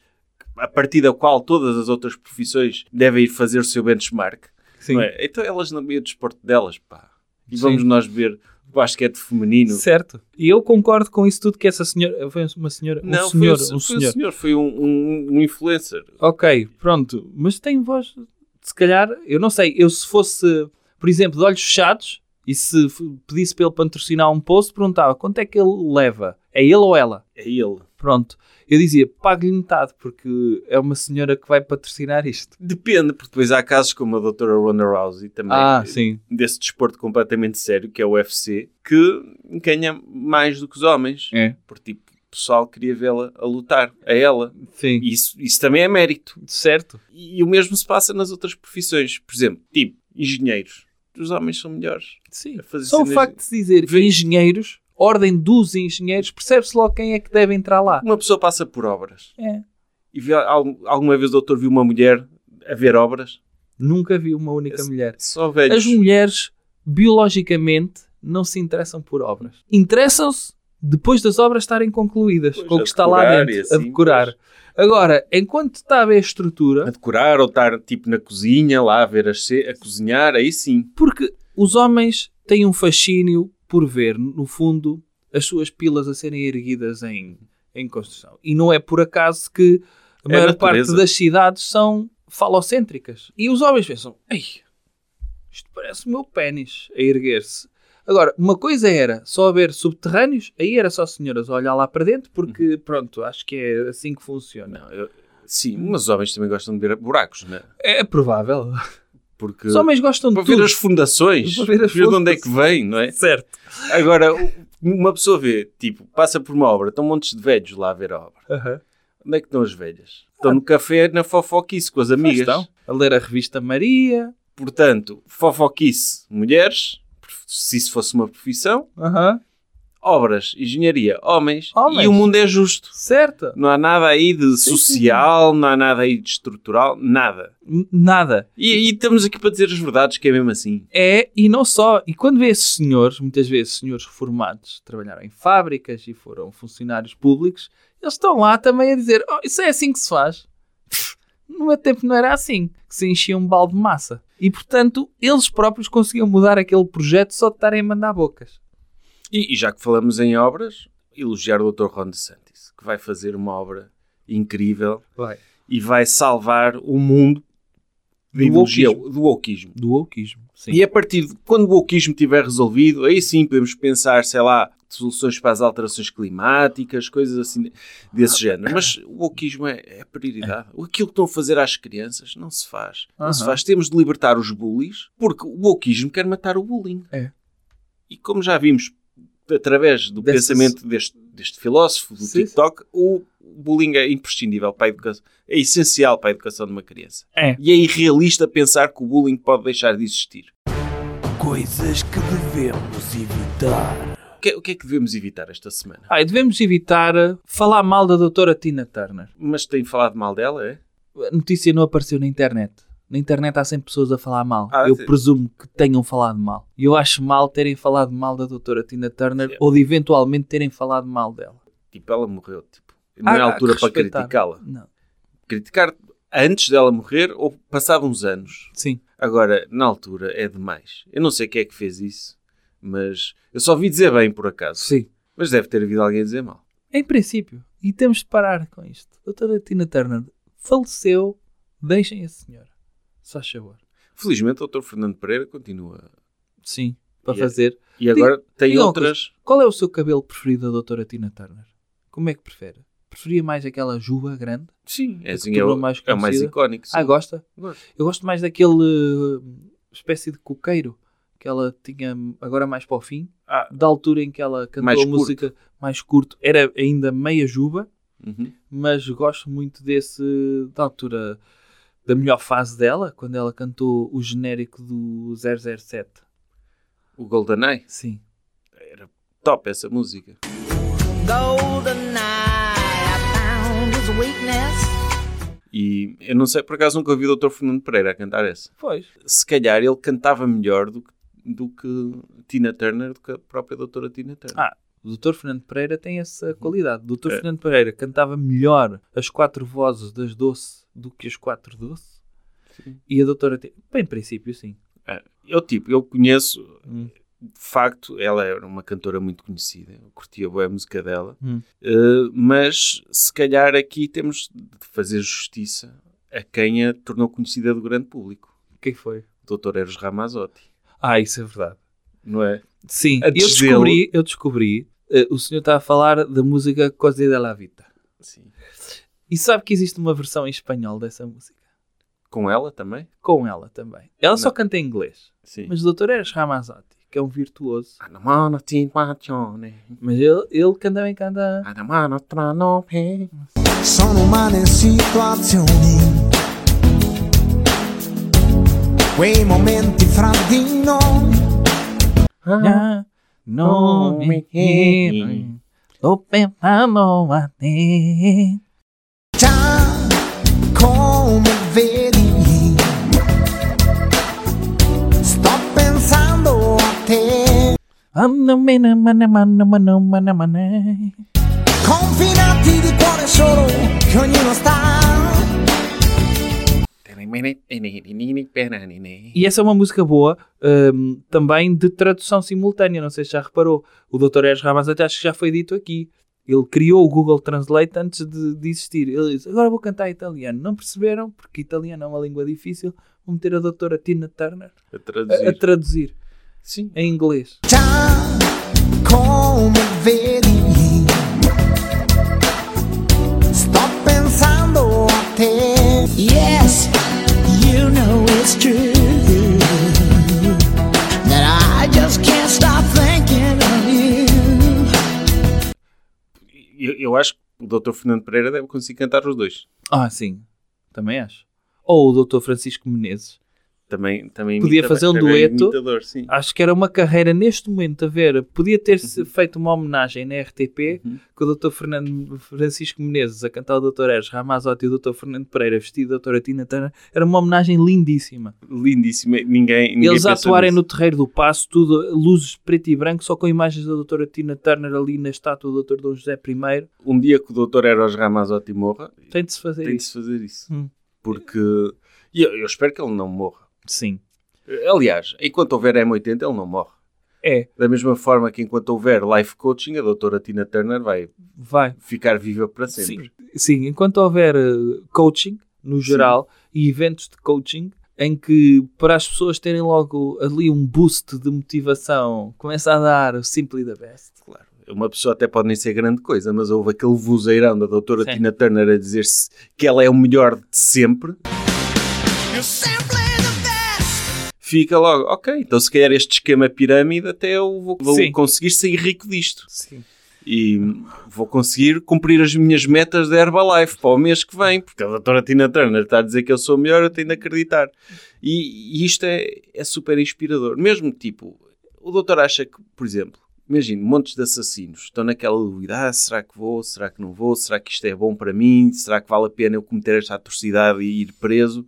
S2: A partir da qual todas as outras profissões devem ir fazer o seu benchmark.
S3: Sim.
S2: É? Então elas não veem o desporto delas, pá. E
S3: Sim.
S2: vamos nós ver o basquete feminino.
S3: Certo. E eu concordo com isso tudo que essa senhora. Foi uma senhora.
S2: Não,
S3: um senhor.
S2: foi, o-
S3: um
S2: foi o
S3: senhor.
S2: senhor, foi um, um- um influencer.
S3: Ok, pronto. Mas tem voz. Se calhar, eu não sei. Eu se fosse, por exemplo, de olhos fechados e se pedisse para ele patrocinar um post, perguntava quanto é que ele leva? É ele ou ela?
S2: É ele.
S3: Pronto. Eu dizia, pague-lhe metade, porque é uma senhora que vai patrocinar isto.
S2: Depende, porque depois há casos como a doutora Ronda Rousey também.
S3: Ah.
S2: Desse desporto completamente sério, que é o UFC, que ganha mais do que os homens.
S3: É.
S2: Porque tipo, o pessoal queria vê-la a lutar, a ela.
S3: Sim.
S2: E isso, isso também é mérito.
S3: Certo.
S2: E, o mesmo se passa nas outras profissões. Por exemplo, tipo, engenheiros. Os homens são melhores.
S3: Sim.
S2: A fazer
S3: Só o facto de se dizer
S2: Vê-
S3: engenheiros, ordem dos engenheiros, percebe-se logo quem é que deve entrar lá.
S2: Uma pessoa passa por obras.
S3: É.
S2: E alguma vez o doutor viu uma mulher a ver obras?
S3: Nunca vi uma única
S2: Esse-
S3: mulher.
S2: Só velhos.
S3: As mulheres, biologicamente, não se interessam por obras. Interessam-se depois das obras estarem concluídas,
S2: Pois,
S3: com o
S2: a
S3: que está lá dentro,
S2: assim,
S3: a decorar.
S2: pois.
S3: Agora, enquanto está a ver a estrutura,
S2: a decorar ou estar tipo na cozinha lá a ver as ce- a cozinhar, aí sim.
S3: porque os homens tem um fascínio por ver, no fundo, as suas pilas a serem erguidas em, em construção. E não é por acaso que a
S2: É
S3: maior parte das cidades são falocêntricas. E os homens pensam, ei, isto parece o meu pênis a erguer-se. Agora, uma coisa era só haver subterrâneos, aí era só senhoras a olhar lá para dentro, porque, pronto, acho que é assim que funciona.
S2: Não, eu- sim, mas os homens também gostam de ver buracos, não é?
S3: É provável.
S2: Porque
S3: Os homens gostam de
S2: para
S3: tudo.
S2: ver as fundações,
S3: Para ver as
S2: ver de onde é que vem, não é?
S3: Certo.
S2: Agora, uma pessoa vê, tipo, passa por uma obra, estão montes de velhos lá a ver a obra. Onde é que estão as velhas? Estão no café, na fofoquice com as amigas.
S3: Estão a ler a revista Maria.
S2: Portanto, fofoquice, mulheres, se isso fosse uma profissão,
S3: Aham.
S2: Obras, engenharia, homens,
S3: Homens.
S2: e o mundo é justo.
S3: Certo.
S2: Não há nada aí de
S3: Sim,
S2: social, não há nada aí de estrutural, nada.
S3: Nada.
S2: E, e estamos aqui para dizer as verdades, que é mesmo assim.
S3: É, e não só. E quando vê esses senhores, muitas vezes senhores reformados, trabalharam em fábricas e foram funcionários públicos, eles estão lá também a dizer: oh, Isso é assim que se faz. No meu tempo não era assim, que se enchia um balde de massa. E portanto, eles próprios conseguiam mudar aquele projeto só de estarem a mandar bocas.
S2: E, e já que falamos em obras, elogiar o Dr. Ron DeSantis, que vai fazer uma obra incrível
S3: Vai.
S2: e vai salvar o mundo
S3: Do
S2: ideologia,
S3: wokeismo.
S2: do wokeismo.
S3: Do wokeismo. Sim.
S2: E a partir de quando o wokeismo estiver resolvido, aí sim podemos pensar, sei lá, soluções para as alterações climáticas, coisas assim desse género. Mas o wokeismo é, é prioridade. Aquilo que estão a fazer às crianças não se faz. Não se
S3: Aham.
S2: faz. Temos de libertar os bullies, porque o wokeismo quer matar o bullying.
S3: É.
S2: E como já vimos através do
S3: Dessas-
S2: pensamento deste, deste filósofo do
S3: Sim,
S2: TikTok, o bullying é imprescindível para a educação, é essencial para a educação de uma criança.
S3: É.
S2: E é irrealista pensar que o bullying pode deixar de existir.
S1: Coisas que devemos evitar.
S2: O que, é- o que é que devemos evitar esta semana?
S3: Ah, devemos evitar uh, falar mal da doutora Tina Turner.
S2: Mas tem falado mal dela, é?
S3: A notícia não apareceu na internet. Na internet há sempre pessoas a falar mal.
S2: Ah,
S3: eu
S2: sim.
S3: presumo que tenham falado mal. E eu acho mal terem falado mal da doutora Tina Turner
S2: Sim.
S3: ou de eventualmente terem falado mal dela.
S2: Tipo, ela morreu, tipo. Não é
S3: Ah,
S2: a altura para criticá-la.
S3: Não.
S2: Criticar antes dela morrer ou passado uns anos.
S3: Sim.
S2: Agora, na altura, é demais. Eu não sei quem é que fez isso, mas eu só vi dizer bem, por acaso.
S3: Sim.
S2: Mas deve ter havido alguém a dizer mal.
S3: Em princípio. E temos de parar com isto. A doutora Tina Turner faleceu. Deixem a Só favor.
S2: Felizmente, o Dr. Fernando Pereira continua.
S3: Sim. Para
S2: E é-
S3: fazer.
S2: E agora tem
S3: diga
S2: outras.
S3: Qual é o seu cabelo preferido da doutora Tina Turner? Como é que prefere? Preferia mais aquela juba grande?
S2: Sim, é, assim, é, o,
S3: mais
S2: é o mais icónico. sim.
S3: Ah, gosta?
S2: Gosto.
S3: Eu gosto mais daquele uh, espécie de coqueiro que ela tinha agora mais para o fim,
S2: Ah.
S3: da altura em que ela cantou
S2: Mais
S3: a
S2: curto.
S3: música mais curto. Era ainda meia juba,
S2: Uhum.
S3: mas gosto muito desse da altura da melhor fase dela, quando ela cantou o genérico do 007.
S2: O GoldenEye.
S3: Sim.
S2: Era top essa música. E eu não sei, por acaso nunca ouvi o Dr. Fernando Pereira a cantar essa.
S3: Pois.
S2: Se calhar ele cantava melhor do que, do que Tina Turner, do que a própria doutora Tina Turner.
S3: Ah, o Dr. Fernando Pereira tem essa qualidade. O Dr.
S2: É.
S3: Fernando Pereira cantava melhor as quatro vozes das doce do que as quatro doce. E a doutora... Tina- Bem, em princípio, sim.
S2: É, Eu, tipo, eu conheço,
S3: Hum.
S2: de facto, ela era uma cantora muito conhecida, eu curtia bem a música dela,
S3: Hum.
S2: Eh, mas se calhar aqui temos de fazer justiça a quem a tornou conhecida do grande público,
S3: O que é que foi?
S2: o Dr. Eros Ramazzotti,
S3: Ah, isso é verdade.
S2: não é?
S3: Sim, eu descobri, eu descobri, eh, o senhor está a falar da música Così della Vita.
S2: Sim.
S3: E sabe que existe uma versão em espanhol dessa música?
S2: Com ela também?
S3: Com ela também. Ela só
S2: Não.
S3: canta em inglês.
S2: Sim.
S3: Mas o Dr. Eres Ramazzotti, que é um virtuoso.
S2: Situazione,
S3: Mas ele, ele também canta...
S2: Nove.
S6: Sono umane situazioni, quei momenti fra di noi.
S3: Ah, no me quiero, Sto pensando a te. Mana, mana, mana, mana.
S6: Confinati di cuore solo che ognuno sta.
S3: E essa é uma música boa, hum, também de tradução simultânea. Não sei se já reparou. O Dr. Eres Ramazzotti, acho que já foi dito aqui. Ele criou o Google Translate antes de, de existir. Ele disse: Agora vou cantar italiano. Não perceberam? Porque italiano é uma língua difícil. Vou meter a doutora Tina Turner
S2: A
S3: a,
S2: traduzir.
S3: a traduzir
S2: Sim.
S3: em inglês.
S6: Già come vedi Sto pensando a te
S7: Yes, you know it's true
S2: Eu, eu acho que o Dr. Fernando Pereira deve conseguir cantar os dois.
S3: Ah, sim. Também acho. Ou o Dr. Francisco Menezes.
S2: Também, também
S3: Podia fazer um
S2: é
S3: dueto. Acho que era uma carreira neste momento a ver. Podia ter-se feito uma homenagem na RTP com o Dr. Fernando Francisco Menezes a cantar o Dr. Eres Ramazotti e o Dr. Fernando Pereira vestido da Dra. Tina Turner. Era uma homenagem lindíssima.
S2: Lindíssimo. Ninguém, ninguém
S3: Eles a atuarem
S2: nisso.
S3: no Terreiro do Passo, tudo luzes preto e branco, só com imagens da Dra. Tina Turner ali na estátua do Dr. Dom José I.
S2: Um dia que o Dr. Eros Ramazotti morra,
S3: Tem de se fazer
S2: tem de
S3: isso.
S2: se fazer isso.
S3: Hum.
S2: Porque... e Eu, eu espero que ele não morra.
S3: Sim.
S2: Aliás, enquanto houver M80, ele não morre.
S3: É,
S2: Da mesma forma que enquanto houver life coaching, a doutora Tina Turner vai
S3: vai.
S2: ficar viva para sempre.
S3: Sim, sim, enquanto houver eh, coaching, no geral, e eventos de coaching, em que para as pessoas terem logo ali um boost de motivação, começa a dar o Simply the Best.
S2: Claro. Uma pessoa até pode nem ser grande coisa, mas houve aquele vozeirão da doutora
S3: Sim.
S2: Tina Turner a dizer -se que ela é o melhor de sempre.
S7: You're simply the best.
S2: Fica logo, ok, então se calhar este esquema pirâmide até eu vou, vou conseguir sair rico disto.
S3: Sim.
S2: E vou conseguir cumprir as minhas metas da Herbalife para o mês que vem, porque a doutora Tina Turner está a dizer que eu sou o melhor, eu tenho de acreditar. E, e isto é, é super inspirador. Mesmo tipo, o doutor acha que, por exemplo, imagine, montes de assassinos estão naquela dúvida: ah, será que vou, será que não vou, será que isto é bom para mim, será que vale a pena eu cometer esta atrocidade e ir preso?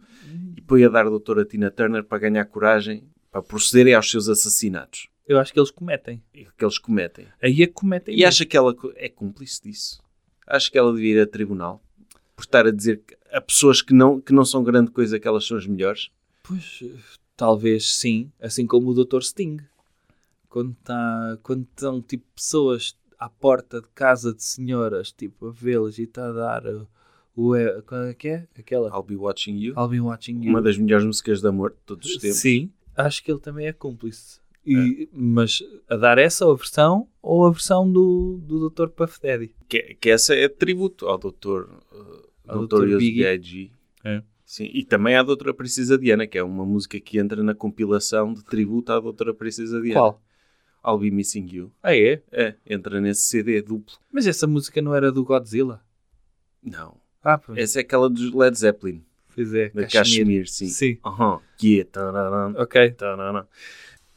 S2: Põe a dar a doutora Tina Turner para ganhar coragem para procederem aos seus assassinatos
S3: Eu acho que eles cometem.
S2: que eles cometem.
S3: Aí é que cometem.
S2: E acha que ela é cúmplice disso? Acho que ela devia ir a tribunal por estar a dizer que a pessoas que não, que não são grande coisa que elas são as melhores.
S3: Pois, talvez sim, assim como o Dr. Sting. Quando, tá, quando estão tipo pessoas à porta de casa de senhoras, tipo, a vê-las e está a dar o. eh, Qual é que é? Aquela.
S2: I'll be watching you.
S3: I'll be watching you.
S2: Uma das melhores músicas de amor de todos os tempos.
S3: Sim, acho que ele também é cúmplice. E, Mas a dar essa ou a versão ou a versão do, do Dr. Puff Daddy.
S2: Que, que essa é tributo ao Dr. Uh,
S3: Ao Dr. Biggie.
S2: B.I.G.
S3: É.
S2: Sim, e também à Doutora Princesa Diana, que é uma música que entra na compilação de tributo à Doutora Princesa Diana.
S3: Qual?
S2: I'll Be Missing You.
S3: Ah, é?
S2: É, entra nesse CD duplo.
S3: Mas essa música não era do Godzilla?
S2: Não.
S3: Ah, pois.
S2: Essa é aquela dos Led Zeppelin.
S3: Pois é,
S2: Da
S3: Kashmir.
S2: Sim.
S3: Sim.
S2: Aham. Que é...
S3: Ok.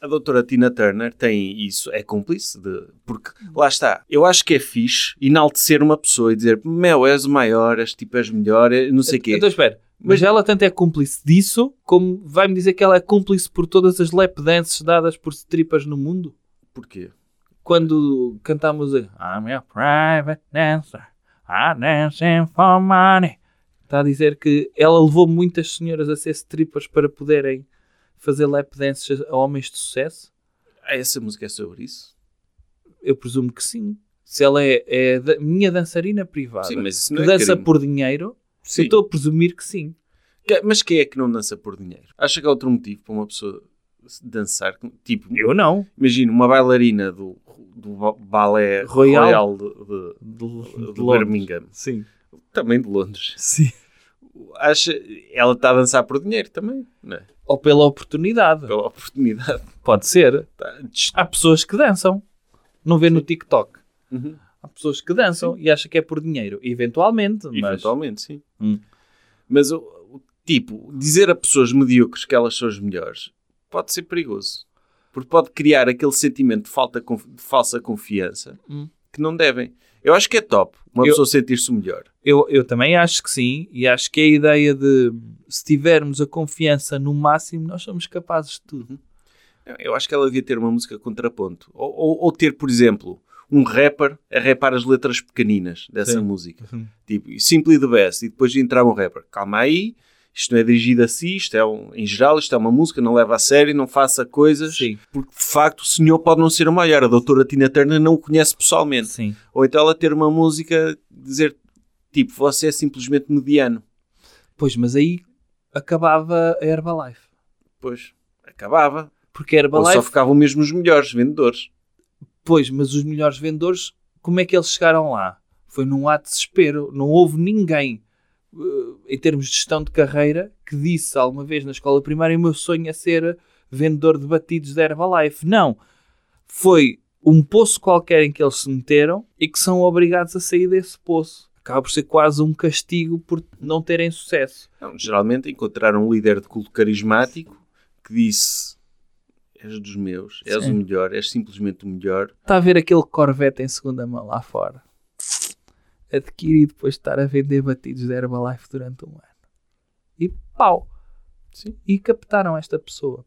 S2: A doutora Tina Turner tem isso, é cúmplice de... Porque, lá está, eu acho que é fixe enaltecer uma pessoa e dizer meu, és o maior, és tipo, és melhor, é- não sei o quê.
S3: Então espera. Mas ela tanto é cúmplice disso, como vai-me dizer que ela é cúmplice por todas as lap dances dadas por strippers no mundo?
S2: Porquê?
S3: Quando cantamos a I'm a private dancer, I'm dancing for money. Está a dizer que ela levou muitas senhoras a ser strippers para poderem fazer lap dances a homens de sucesso?
S2: Ah, essa música é sobre isso?
S3: Eu presumo que sim. Se ela é, é da- minha dançarina privada,
S2: Sim, mas
S3: que
S2: é
S3: dança por dinheiro,
S2: Sim.
S3: eu estou a presumir que sim.
S2: Mas quem é que não dança por dinheiro? Acha que há outro motivo para uma pessoa dançar? Tipo,
S3: Eu não.
S2: imagina uma bailarina do, do ba- balé
S3: Royal.
S2: Royal, de, de-
S3: De,
S2: Birmingham,
S3: Sim.
S2: também de Londres.
S3: Sim.
S2: Acha, ela está a dançar por dinheiro também, não é?
S3: Ou pela oportunidade.
S2: Pela oportunidade.
S3: Pode ser.
S2: Tá,
S3: Há pessoas que dançam. Não vê no TikTok.
S2: Uhum.
S3: Há pessoas que dançam e acham que é por dinheiro. Eventualmente. Mas...
S2: Eventualmente, sim.
S3: Hum.
S2: Mas tipo, dizer a pessoas medíocres que elas são as melhores pode ser perigoso. Porque pode criar aquele sentimento de, falta, de falsa confiança
S3: Hum.
S2: que não devem. Eu acho que é top uma
S3: Eu-
S2: pessoa sentir-se melhor.
S3: Eu, eu também acho que sim. E acho que é a ideia de se tivermos a confiança no máximo, nós somos capazes de tudo.
S2: Eu acho que ela devia ter uma música contraponto. Ou, ou, ou ter, por exemplo, um rapper a rapar as letras pequeninas dessa
S3: Sim.
S2: música.
S3: Uhum.
S2: Tipo, Simply the Best. E depois entrar um rapper. Calma aí. Isto não é dirigido a si, isto é um, em geral, isto é uma música, não leva a sério, não faça coisas,
S3: Sim.
S2: porque de facto o senhor pode não ser o maior. A doutora Tina Turner não o conhece pessoalmente.
S3: Sim.
S2: Ou então ela ter uma música, dizer tipo, você é simplesmente mediano.
S3: Pois, mas aí acabava a Herbalife.
S2: Pois, acabava.
S3: Porque a
S2: Ou só
S3: Herbalife,
S2: ficavam mesmo os melhores vendedores.
S3: pois, mas os melhores vendedores, como é que eles chegaram lá? Foi num ato de desespero. Não houve ninguém, em termos de gestão de carreira, que disse alguma vez na escola primária: o meu sonho é ser vendedor de batidos da Herbalife. Não. Foi um poço qualquer em que eles se meteram e que são obrigados a sair desse poço. Acaba por ser quase um castigo por não terem sucesso.
S2: Não, geralmente encontraram um líder de culto carismático que disse: És dos meus, és
S3: Sim.
S2: o melhor, és simplesmente o melhor.
S3: Está a ver aquele Corvette em segunda mão lá fora. Adquirido depois de estar a vender batidos da Herbalife durante um ano. E pau.
S2: Sim.
S3: E captaram esta pessoa.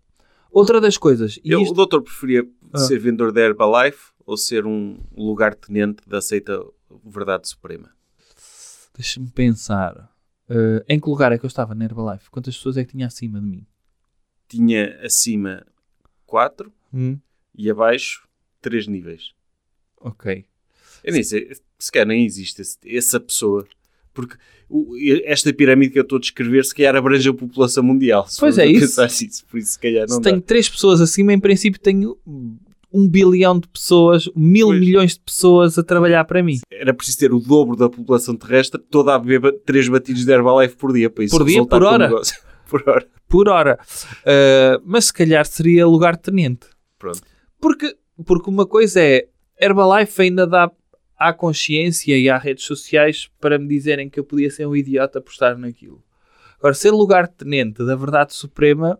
S3: Outra das coisas. E
S2: Eu,
S3: isto-
S2: O doutor preferia
S3: Ah.
S2: ser vendedor da Herbalife ou ser um lugar-tenente da seita Verdade Suprema?
S3: Deixa-me pensar. Eh, em que lugar é que eu estava na Herbalife? Quantas pessoas é que tinha acima de mim?
S2: Tinha acima 4
S3: Hum,
S2: e abaixo 3 níveis.
S3: ok.
S2: Eu nem sei, sequer nem existe esse- essa pessoa. Porque esta pirâmide que eu estou a descrever, se calhar abrange a população mundial. Se
S3: Pois é isso.
S2: nisso, por isso, se calhar, não
S3: Se
S2: dá.
S3: tenho três pessoas acima, em princípio tenho um bilhão de pessoas, mil
S2: Pois.
S3: milhões de pessoas a trabalhar para mim.
S2: Era preciso ter o dobro da população terrestre toda a beber 3 batidos de Herbalife por dia para isso
S3: Por dia? Por hora?
S2: por hora.
S3: por hora. Uh, mas se calhar seria lugar-tenente.
S2: Pronto.
S3: Porque, porque uma coisa é, Herbalife ainda dá à consciência e às redes sociais para me dizerem que eu podia ser um idiota por estar naquilo. Agora, ser lugar-tenente da verdade suprema,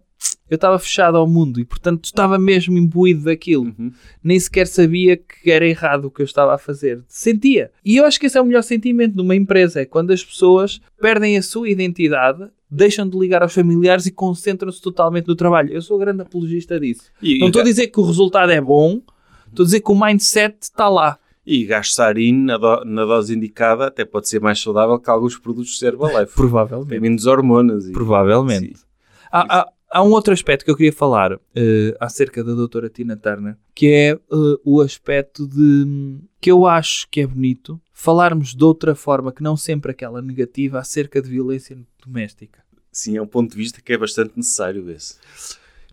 S3: eu estava fechado ao mundo e, portanto, estava mesmo imbuído daquilo.
S2: Uhum.
S3: Nem sequer sabia que era errado o que eu estava a fazer. Sentia. E eu acho que esse é o melhor sentimento numa empresa, é quando as pessoas perdem a sua identidade, deixam de ligar aos familiares e concentram-se totalmente no trabalho. Eu sou grande apologista disso.
S2: E,
S3: Não estou a dizer que o resultado é bom, estou a dizer que o mindset está lá.
S2: E gastarine na, do- na dose indicada até pode ser mais saudável que alguns produtos de Herbalife. Tem
S3: Provavelmente.
S2: menos hormonas. E...
S3: Provavelmente.
S2: Sim.
S3: Há, há- há um outro aspecto que eu queria falar eh, acerca da doutora Tina Turner, que é eh, o aspecto de que eu acho que é bonito falarmos de outra forma que não sempre aquela negativa acerca de violência doméstica.
S2: Sim, é um ponto de vista que é bastante necessário esse.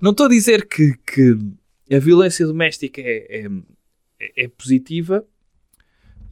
S3: Não estou a dizer que, que a violência doméstica é, é- é positiva,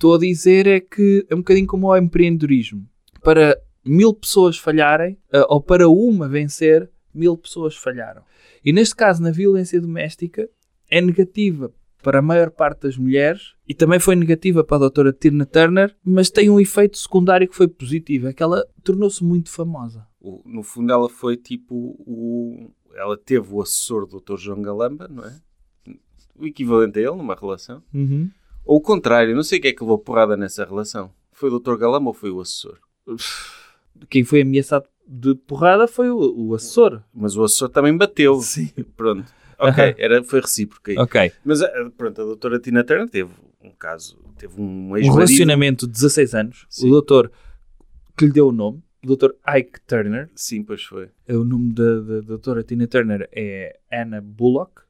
S3: estou a dizer é que é um bocadinho como o empreendedorismo. Para mil pessoas falharem, eh, ou para uma vencer, mil pessoas falharam. E neste caso, na violência doméstica, é negativa para a maior parte das mulheres e também foi negativa para a doutora Tina Turner, mas tem um efeito secundário que foi positivo, é que ela tornou-se muito famosa.
S2: No fundo, ela foi tipo o. Ela teve o assessor do Dr. João Galamba, não é? O equivalente a ele numa relação. Ou o contrário, não sei o que é que levou porrada nessa relação. Foi o Dr. Galamba ou foi o assessor?
S3: Quem foi ameaçado de porrada foi o, o assessor.
S2: Mas o assessor também bateu.
S3: Sim.
S2: Pronto. Ok, era, foi recíproco aí.
S3: Ok.
S2: Mas ah, pronto, a doutora Tina Turner teve um caso, teve um
S3: Um
S2: ex-marido.
S3: relacionamento de 16 anos.
S2: Sim.
S3: O doutor que lhe deu o nome, o doutor Ike Turner,
S2: Sim, pois foi.
S3: é o nome da, da doutora Tina Turner é Anna Bullock,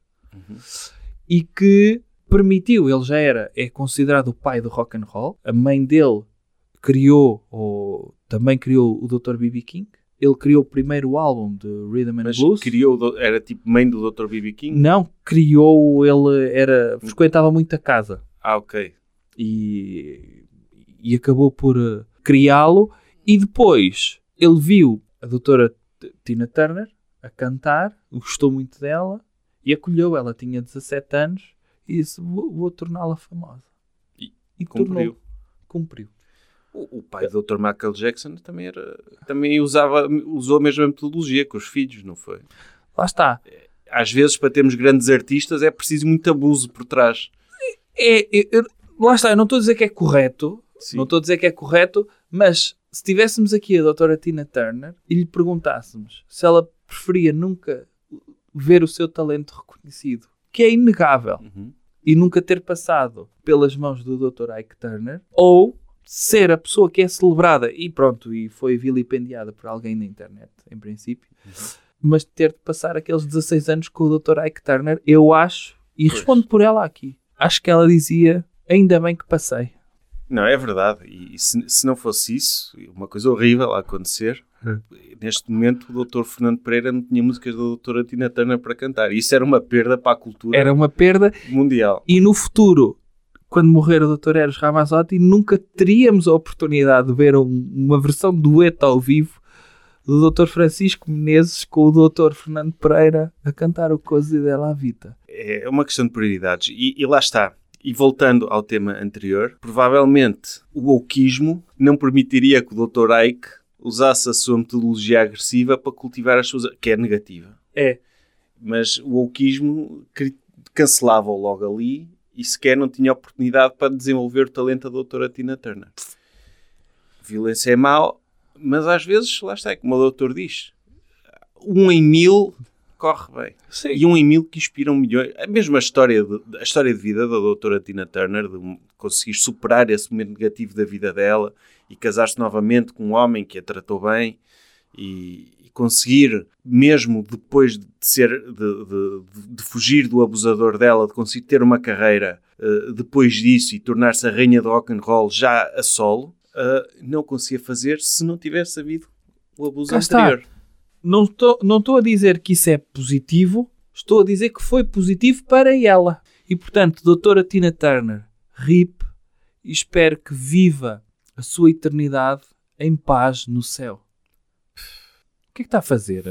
S3: e que permitiu, ele já era, é considerado o pai do rock and roll, a mãe dele criou, ou também criou o Dr. B.B. King, ele criou o primeiro álbum de Rhythm and
S2: Mas
S3: Blues.
S2: criou, era tipo mãe do Dr. B.B. King?
S3: Não, criou, ele era, frequentava muito a casa.
S2: Ah, ok.
S3: e, e acabou por eh, criá-lo. E depois ele viu a doutora Tina Turner a cantar, gostou muito dela e acolheu. Ela tinha 17 anos e disse: Vou, vou torná-la famosa.
S2: E
S3: E
S2: Cumpriu.
S3: Cumpriu.
S2: O, o pai do Dr. Michael Jackson também, era, também usava, usou a mesma metodologia com os filhos, não foi?
S3: Lá está.
S2: Às vezes, para termos grandes artistas, é preciso muito abuso por trás.
S3: É, é- eu- lá está, eu não estou a dizer que é correto,
S2: Sim.
S3: não estou a dizer que é correto, mas se tivéssemos aqui a doutora Tina Turner e lhe perguntássemos se ela preferia nunca ver o seu talento reconhecido, que é inegável,
S2: Uhum.
S3: e nunca ter passado pelas mãos do Dr. Ike Turner, ou ser a pessoa que é celebrada e pronto, e foi vilipendiada por alguém na internet, em princípio, mas ter de passar aqueles 16 anos com o Dr. Ike Turner, eu acho, e respondo por ela aqui, acho que ela dizia, ainda bem que passei.
S2: Não, é verdade. E se, se não fosse isso, uma coisa horrível a acontecer, neste momento o Dr. Fernando Pereira não tinha músicas da doutora Tina Turner para cantar. Isso era uma perda para a cultura
S3: Era uma perda
S2: mundial.
S3: e no futuro, quando morrer o Dr. Eros Ramazzotti, nunca teríamos a oportunidade de ver um- uma versão dueto ao vivo do Dr. Francisco Menezes com o Dr. Fernando Pereira a cantar o Coisa dela à Vita.
S2: É uma questão de prioridades. E, e lá está. E voltando ao tema anterior, provavelmente o wokeismo não permitiria que o Dr. Ike usasse a sua metodologia agressiva para cultivar as suas... que é negativa.
S3: É.
S2: Mas o wokeismo cancelava-o logo ali e sequer não tinha oportunidade para desenvolver o talento da doutora Tina Turner. Violência é mau, mas às vezes, lá está, é como o doutor diz, um em mil corre bem.
S3: Sim.
S2: E um em mil que inspiram milhões. A mesma história de, a história de vida da doutora Tina Turner, de conseguir superar esse momento negativo da vida dela e casar-se novamente com um homem que a tratou bem e, e conseguir, mesmo depois de ser de, de- de fugir do abusador dela, de conseguir ter uma carreira eh, depois disso e tornar-se a rainha do rock and roll já a solo, eh, não conseguia fazer se não tivesse havido o abuso
S3: Cá está. Não estou não a dizer que isso é positivo, estou a dizer que foi positivo para ela. E portanto, doutora Tina Turner, RIP, espero que viva a sua eternidade em paz no céu. O que é que está a fazer?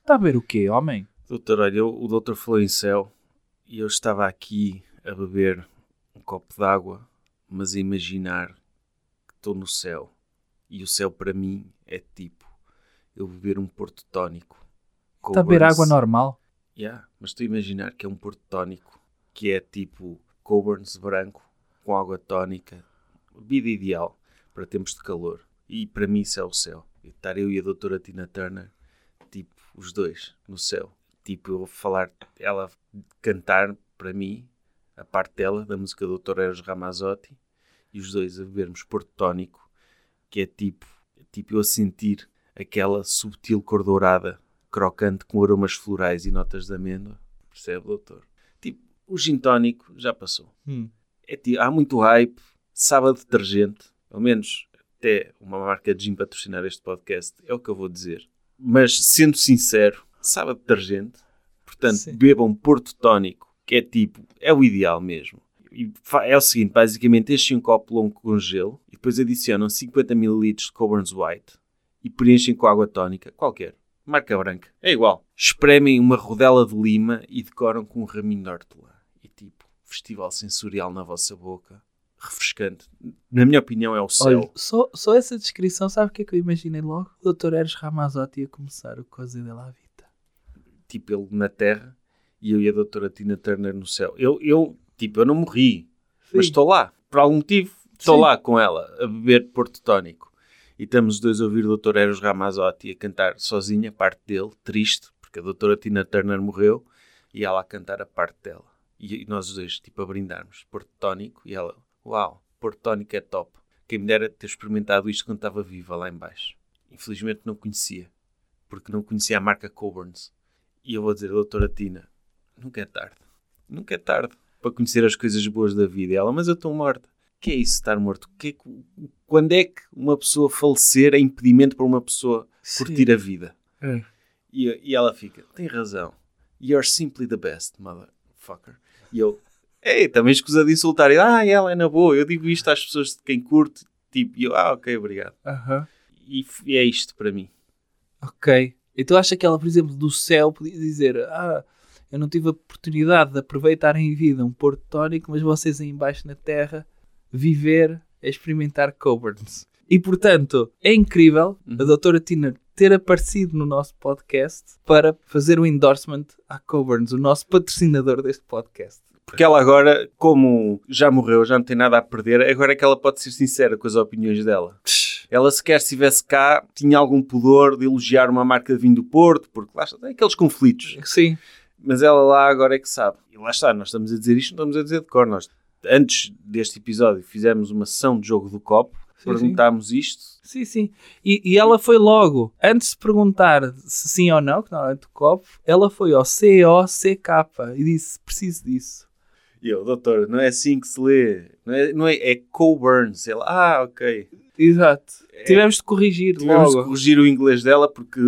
S3: Está a ver o quê, homem?
S2: Doutor, olha, eu- o doutor falou em céu e eu estava aqui a beber um copo d'água, mas a imaginar que estou no céu. E o céu para mim é tipo eu beber um porto tónico.
S3: Está a beber água normal?
S2: Yeah, mas estou a imaginar que é um porto tónico que é tipo Coburn's branco com água tónica. Vida ideal para tempos de calor. E para mim isso é o céu. E estar eu e a doutora Tina Turner, tipo, os dois no céu. Tipo, eu falar, ela cantar para mim, a parte dela, da música do Dr. Eros Ramazzotti, e os dois a bebermos porto tónico, que é tipo, tipo eu a sentir aquela subtil cor dourada, crocante com aromas florais e notas de amêndoa. Percebe, doutor? Tipo, o gin tónico já passou.
S3: Hum.
S2: É, tipo, há muito hype, sabe a detergente, pelo menos até uma marca de gin patrocinar este podcast, é o que eu vou dizer. Mas, sendo sincero, sabe a detergente. Portanto,
S3: Sim.
S2: bebam porto tónico, que é tipo, é o ideal mesmo. É o seguinte, basicamente, enchem um copo longo com gelo e depois adicionam 50 ml de Coburn's White e preenchem com água tónica, qualquer, marca branca, é igual. Espremem uma rodela de lima e decoram com um raminho de hortelã. E tipo, festival sensorial na vossa boca, refrescante. Na minha opinião, é o céu.
S3: Olha, só, só essa descrição, sabe o que é que eu imaginei logo? O Dr. Eros Ramazzotti a começar o Coisa dela à Vita.
S2: tipo ele na terra e eu e a doutora Tina Turner no céu. Eu, eu tipo, eu não morri, mas estou lá. Por algum motivo, estou
S3: Sim.
S2: lá com ela, a beber Porto Tónico. E estamos os dois a ouvir o Dr. Eros Ramazzotti a cantar sozinha a parte dele, triste, porque a doutora Tina Turner morreu, e ela a cantar a parte dela. E, nós os dois, tipo, a brindarmos Porto Tónico, e ela, uau, Porto Tónico é top. Quem me dera ter experimentado isto quando estava viva lá em baixo. Infelizmente não conhecia, porque não conhecia a marca Coburn's. E eu vou dizer, doutora Tina, nunca é tarde. Nunca é tarde para conhecer as coisas boas da vida. E ela, mas eu estou morta. O que é isso, estar morto? Que quando é que uma pessoa falecer é impedimento para uma pessoa curtir a vida?
S3: É.
S2: E, e ela fica, tem razão. You're simply the best, motherfucker. E eu, ei, também escusa de insultar. E, ah, ela é na boa. Eu digo isto às pessoas de quem curte. Tipo, e eu, ah, ok, obrigado.
S3: Aham.
S2: E, f- e é isto para mim.
S3: Ok. Então acha que ela, por exemplo, do céu podia dizer ah, eu não tive a oportunidade de aproveitar em vida um porto tónico, mas vocês aí embaixo na terra viver é experimentar Coburns. E portanto, é incrível a doutora Tina ter aparecido no nosso podcast para fazer o endorsement à Coburns, o nosso patrocinador deste podcast.
S2: Porque ela agora, como já morreu, já não tem nada a perder, agora é que ela pode ser sincera com as opiniões dela. Ela sequer se estivesse cá, tinha algum pudor de elogiar uma marca de vinho do Porto, porque lá está, tem aqueles conflitos.
S3: Sim.
S2: Mas ela lá agora é que sabe. E lá está, nós estamos a dizer isto, não estamos a dizer de cor. Nós antes deste episódio, fizemos uma sessão de jogo do copo,
S3: Sim,
S2: perguntámos isto.
S3: Sim, sim. E, e ela foi logo, antes de perguntar se sim ou não, que normalmente o copo, ela foi ao C-O-C-K e disse: preciso disso.
S2: E eu, doutor, não é assim que se lê. Não é, não é, é Coburns. Ele, ah, ok.
S3: Exato. Tivemos de corrigir
S2: Tivemos de
S3: logo.
S2: corrigir o inglês dela porque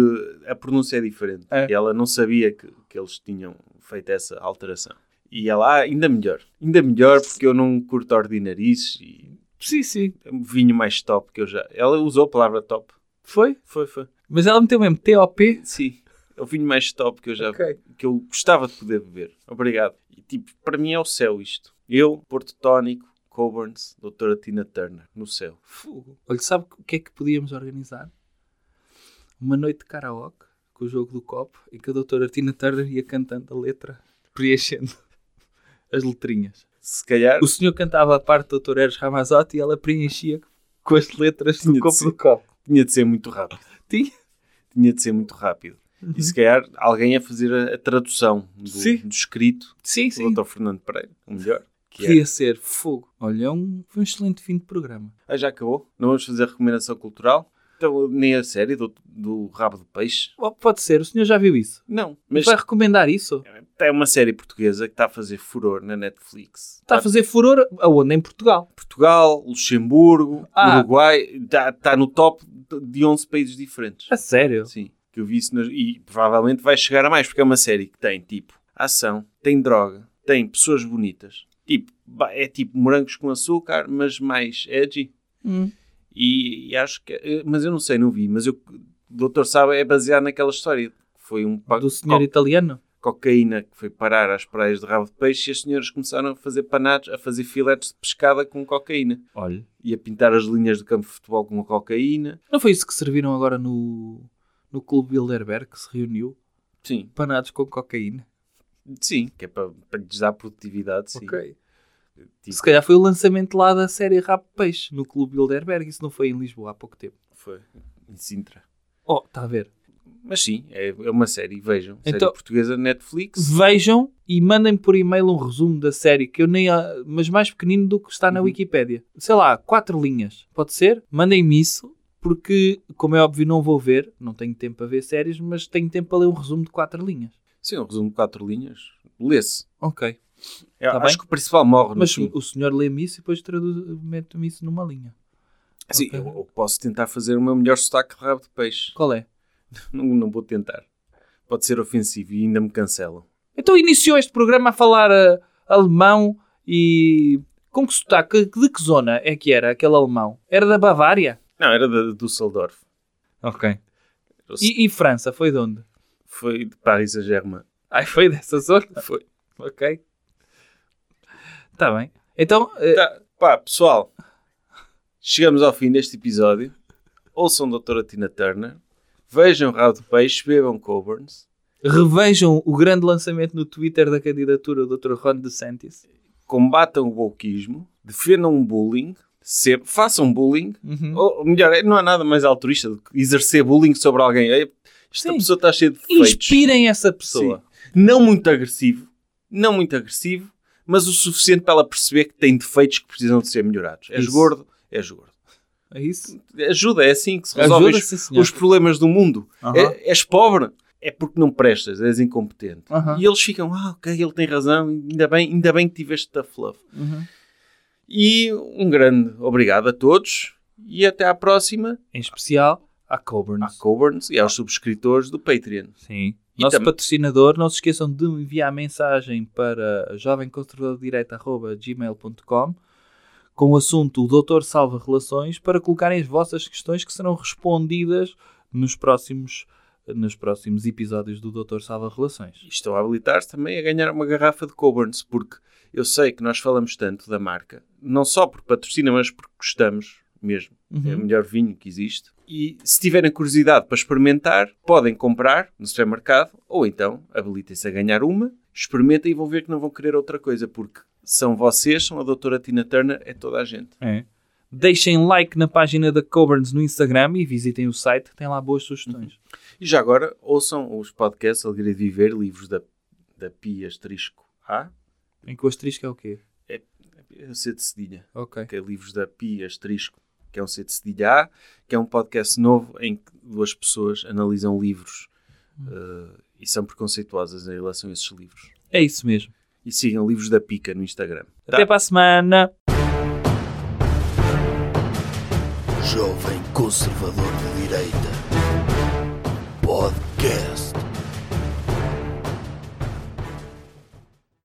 S2: a pronúncia é diferente.
S3: É.
S2: E ela não sabia que, que eles tinham feito essa alteração. E ela, ah, ainda melhor. Ainda melhor porque eu não curto ordinarices e
S3: Sim, sim.
S2: um vinho mais top que eu já... Ela usou a palavra top.
S3: Foi?
S2: Foi, foi.
S3: Mas ela meteu mesmo T-O-P.
S2: Sim. É o vinho mais top que eu já...
S3: Ok.
S2: Que eu gostava de poder beber. Obrigado. E tipo, para mim é o céu isto. Eu, Porto Tónico, Coburns, doutora Tina Turner, no céu.
S3: Fogo. Olha, sabe o que é que podíamos organizar? Uma noite de karaoke com o jogo do copo e que a doutora Tina Turner ia cantando a letra, preenchendo as letrinhas.
S2: Se calhar...
S3: O senhor cantava a parte do Dr. Eros Ramazotti e ela preenchia com as letras
S2: Tinha
S3: do copo
S2: ser.
S3: do copo.
S2: Tinha de ser muito rápido.
S3: Tinha?
S2: Tinha de ser muito rápido. E se calhar alguém a fazer a, a tradução do, do escrito
S3: Sim,
S2: do. Dr. Fernando Pereira, o melhor. Que é.
S3: Podia ser fogo. Olha, é um, foi um excelente fim de programa.
S2: Ah, já acabou? Não vamos fazer recomendação cultural? Então, nem a série do, do Rabo do Peixe?
S3: Oh, pode ser, o senhor já viu isso?
S2: Não. Mas
S3: Vai recomendar isso?
S2: é uma série portuguesa que está a fazer furor na Netflix.
S3: Está a fazer furor aonde? Em Portugal.
S2: Portugal, Luxemburgo,
S3: Ah.
S2: Uruguai. Está, no top de 11 países diferentes.
S3: A sério?
S2: Sim, que eu vi isso nas- e provavelmente vai chegar a mais, porque é uma série que tem tipo ação, tem droga, tem pessoas bonitas. Tipo, ba- é tipo morangos com açúcar, mas mais edgy.
S3: Hum.
S2: E, e acho que. eh, Mas eu não sei, não vi. Mas o doutor sabe, é baseado naquela história. Foi um
S3: Do senhor italiano?
S2: cocaína que foi parar às praias de rabo de peixe e as senhoras começaram a fazer panados, a fazer filetes de pescada com cocaína.
S3: Olha.
S2: E a pintar as linhas do campo de futebol com cocaína.
S3: Não foi isso que serviram agora no, no Clube Bilderberg, que se reuniu?
S2: Sim,
S3: Panados com cocaína.
S2: sim, que é para, para lhes dar produtividade, sim.
S3: Ok.
S2: Tipo,
S3: Se calhar foi o lançamento lá da série Rap Peixe, no Clube Bilderberg. Isso não foi em Lisboa há pouco tempo.
S2: Foi em Sintra.
S3: Oh, está a ver.
S2: Mas sim, é, é uma série, vejam. Série
S3: Então-
S2: portuguesa Netflix.
S3: Vejam e mandem por e-mail um resumo da série, que eu nem. mas mais pequenino do que está na Wikipédia. Sei lá, quatro linhas. Pode ser? Mandem-me isso, porque, como é óbvio, não vou ver. Não tenho tempo para ver séries, mas tenho tempo para ler um resumo de quatro linhas.
S2: Sim, um resumo de quatro linhas. Lê-se.
S3: Ok.
S2: Eu
S3: Tá
S2: acho
S3: bem.
S2: que o principal morre
S3: Mas
S2: fim.
S3: o senhor lê-me isso e depois traduz, mete-me isso numa linha.
S2: Sim,
S3: Ok.
S2: eu, posso tentar fazer o meu melhor sotaque de rabo de peixe.
S3: Qual é?
S2: Não, não vou tentar. Pode ser ofensivo e ainda me cancelam.
S3: Então iniciou este programa a falar ah, alemão e. Com que sotaque? De que zona é que era aquele alemão? Era da Bavária?
S2: Não, era de Düsseldorf.
S3: Ok. E, e França? Foi de onde?
S2: Foi de Paris Saint-Germain.
S3: Ai, foi dessa zona?
S2: Foi.
S3: Ok. Está bem. Então, eh,
S2: Tá, pá, pessoal. Chegamos ao fim deste episódio. Ouçam doutora Tina Turner. Vejam Rabo de Peixe. Bebam Coburns.
S3: revejam o grande lançamento no Twitter da candidatura do Dr. Ron DeSantis.
S2: Combatam o wokeismo. Defendam o bullying. Sempre. Façam bullying.
S3: Uhum.
S2: Ou melhor, não há nada mais altruísta do que exercer bullying sobre alguém. Esta
S3: Sim.
S2: pessoa está cheia de defeitos.
S3: Inspirem essa pessoa.
S2: Sim. Não muito agressivo. Não muito agressivo. Mas o suficiente para ela perceber que tem defeitos que precisam de ser melhorados. És
S3: Isso.
S2: gordo, és gordo.
S3: É isso?
S2: Ajuda, é assim que se resolve os, os problemas do mundo. É- és pobre, é porque não prestas, és incompetente. E eles ficam, ah, ok, ele tem razão, ainda bem, ainda bem que tiveste tough love.
S3: Uhum.
S2: E um grande obrigado a todos e até à próxima
S3: Em especial à
S2: à
S3: Coburns.
S2: Coburns e aos subscritores do Patreon.
S3: Sim.
S2: E
S3: Nosso
S2: tam-
S3: patrocinador, não se esqueçam de enviar mensagem para jovemconservadordireita.gmail.com com o assunto O Doutor Salva Relações para colocarem as vossas questões que serão respondidas nos próximos, nos próximos episódios do Doutor Salva Relações.
S2: E estão a habilitar-se também a ganhar uma garrafa de Coburns, porque eu sei que nós falamos tanto da marca, não só por patrocina, mas porque gostamos mesmo. É o melhor vinho que existe. E se tiverem curiosidade para experimentar, podem comprar no supermercado ou então habilitem-se a ganhar uma, experimentem e vão ver que não vão querer outra coisa, porque são vocês, são a doutora Tina Turner, é toda a gente.
S3: É. Deixem like na página da Coburns no Instagram e visitem o site, tem lá boas sugestões.
S2: E já agora, ouçam os podcasts Alegria de Viver, livros da, da Pia Asterisco A.
S3: Em que o asterisco é o quê?
S2: É É C de cedilha.
S3: Ok.
S2: que é livros da Pi Asterisco, que é um C de cedilha que é um podcast novo em que duas pessoas analisam livros eh, e são preconceituosas em relação a esses livros.
S3: É isso mesmo.
S2: E sigam livros da Pica no Instagram.
S3: Até para a semana.
S1: Jovem Conservador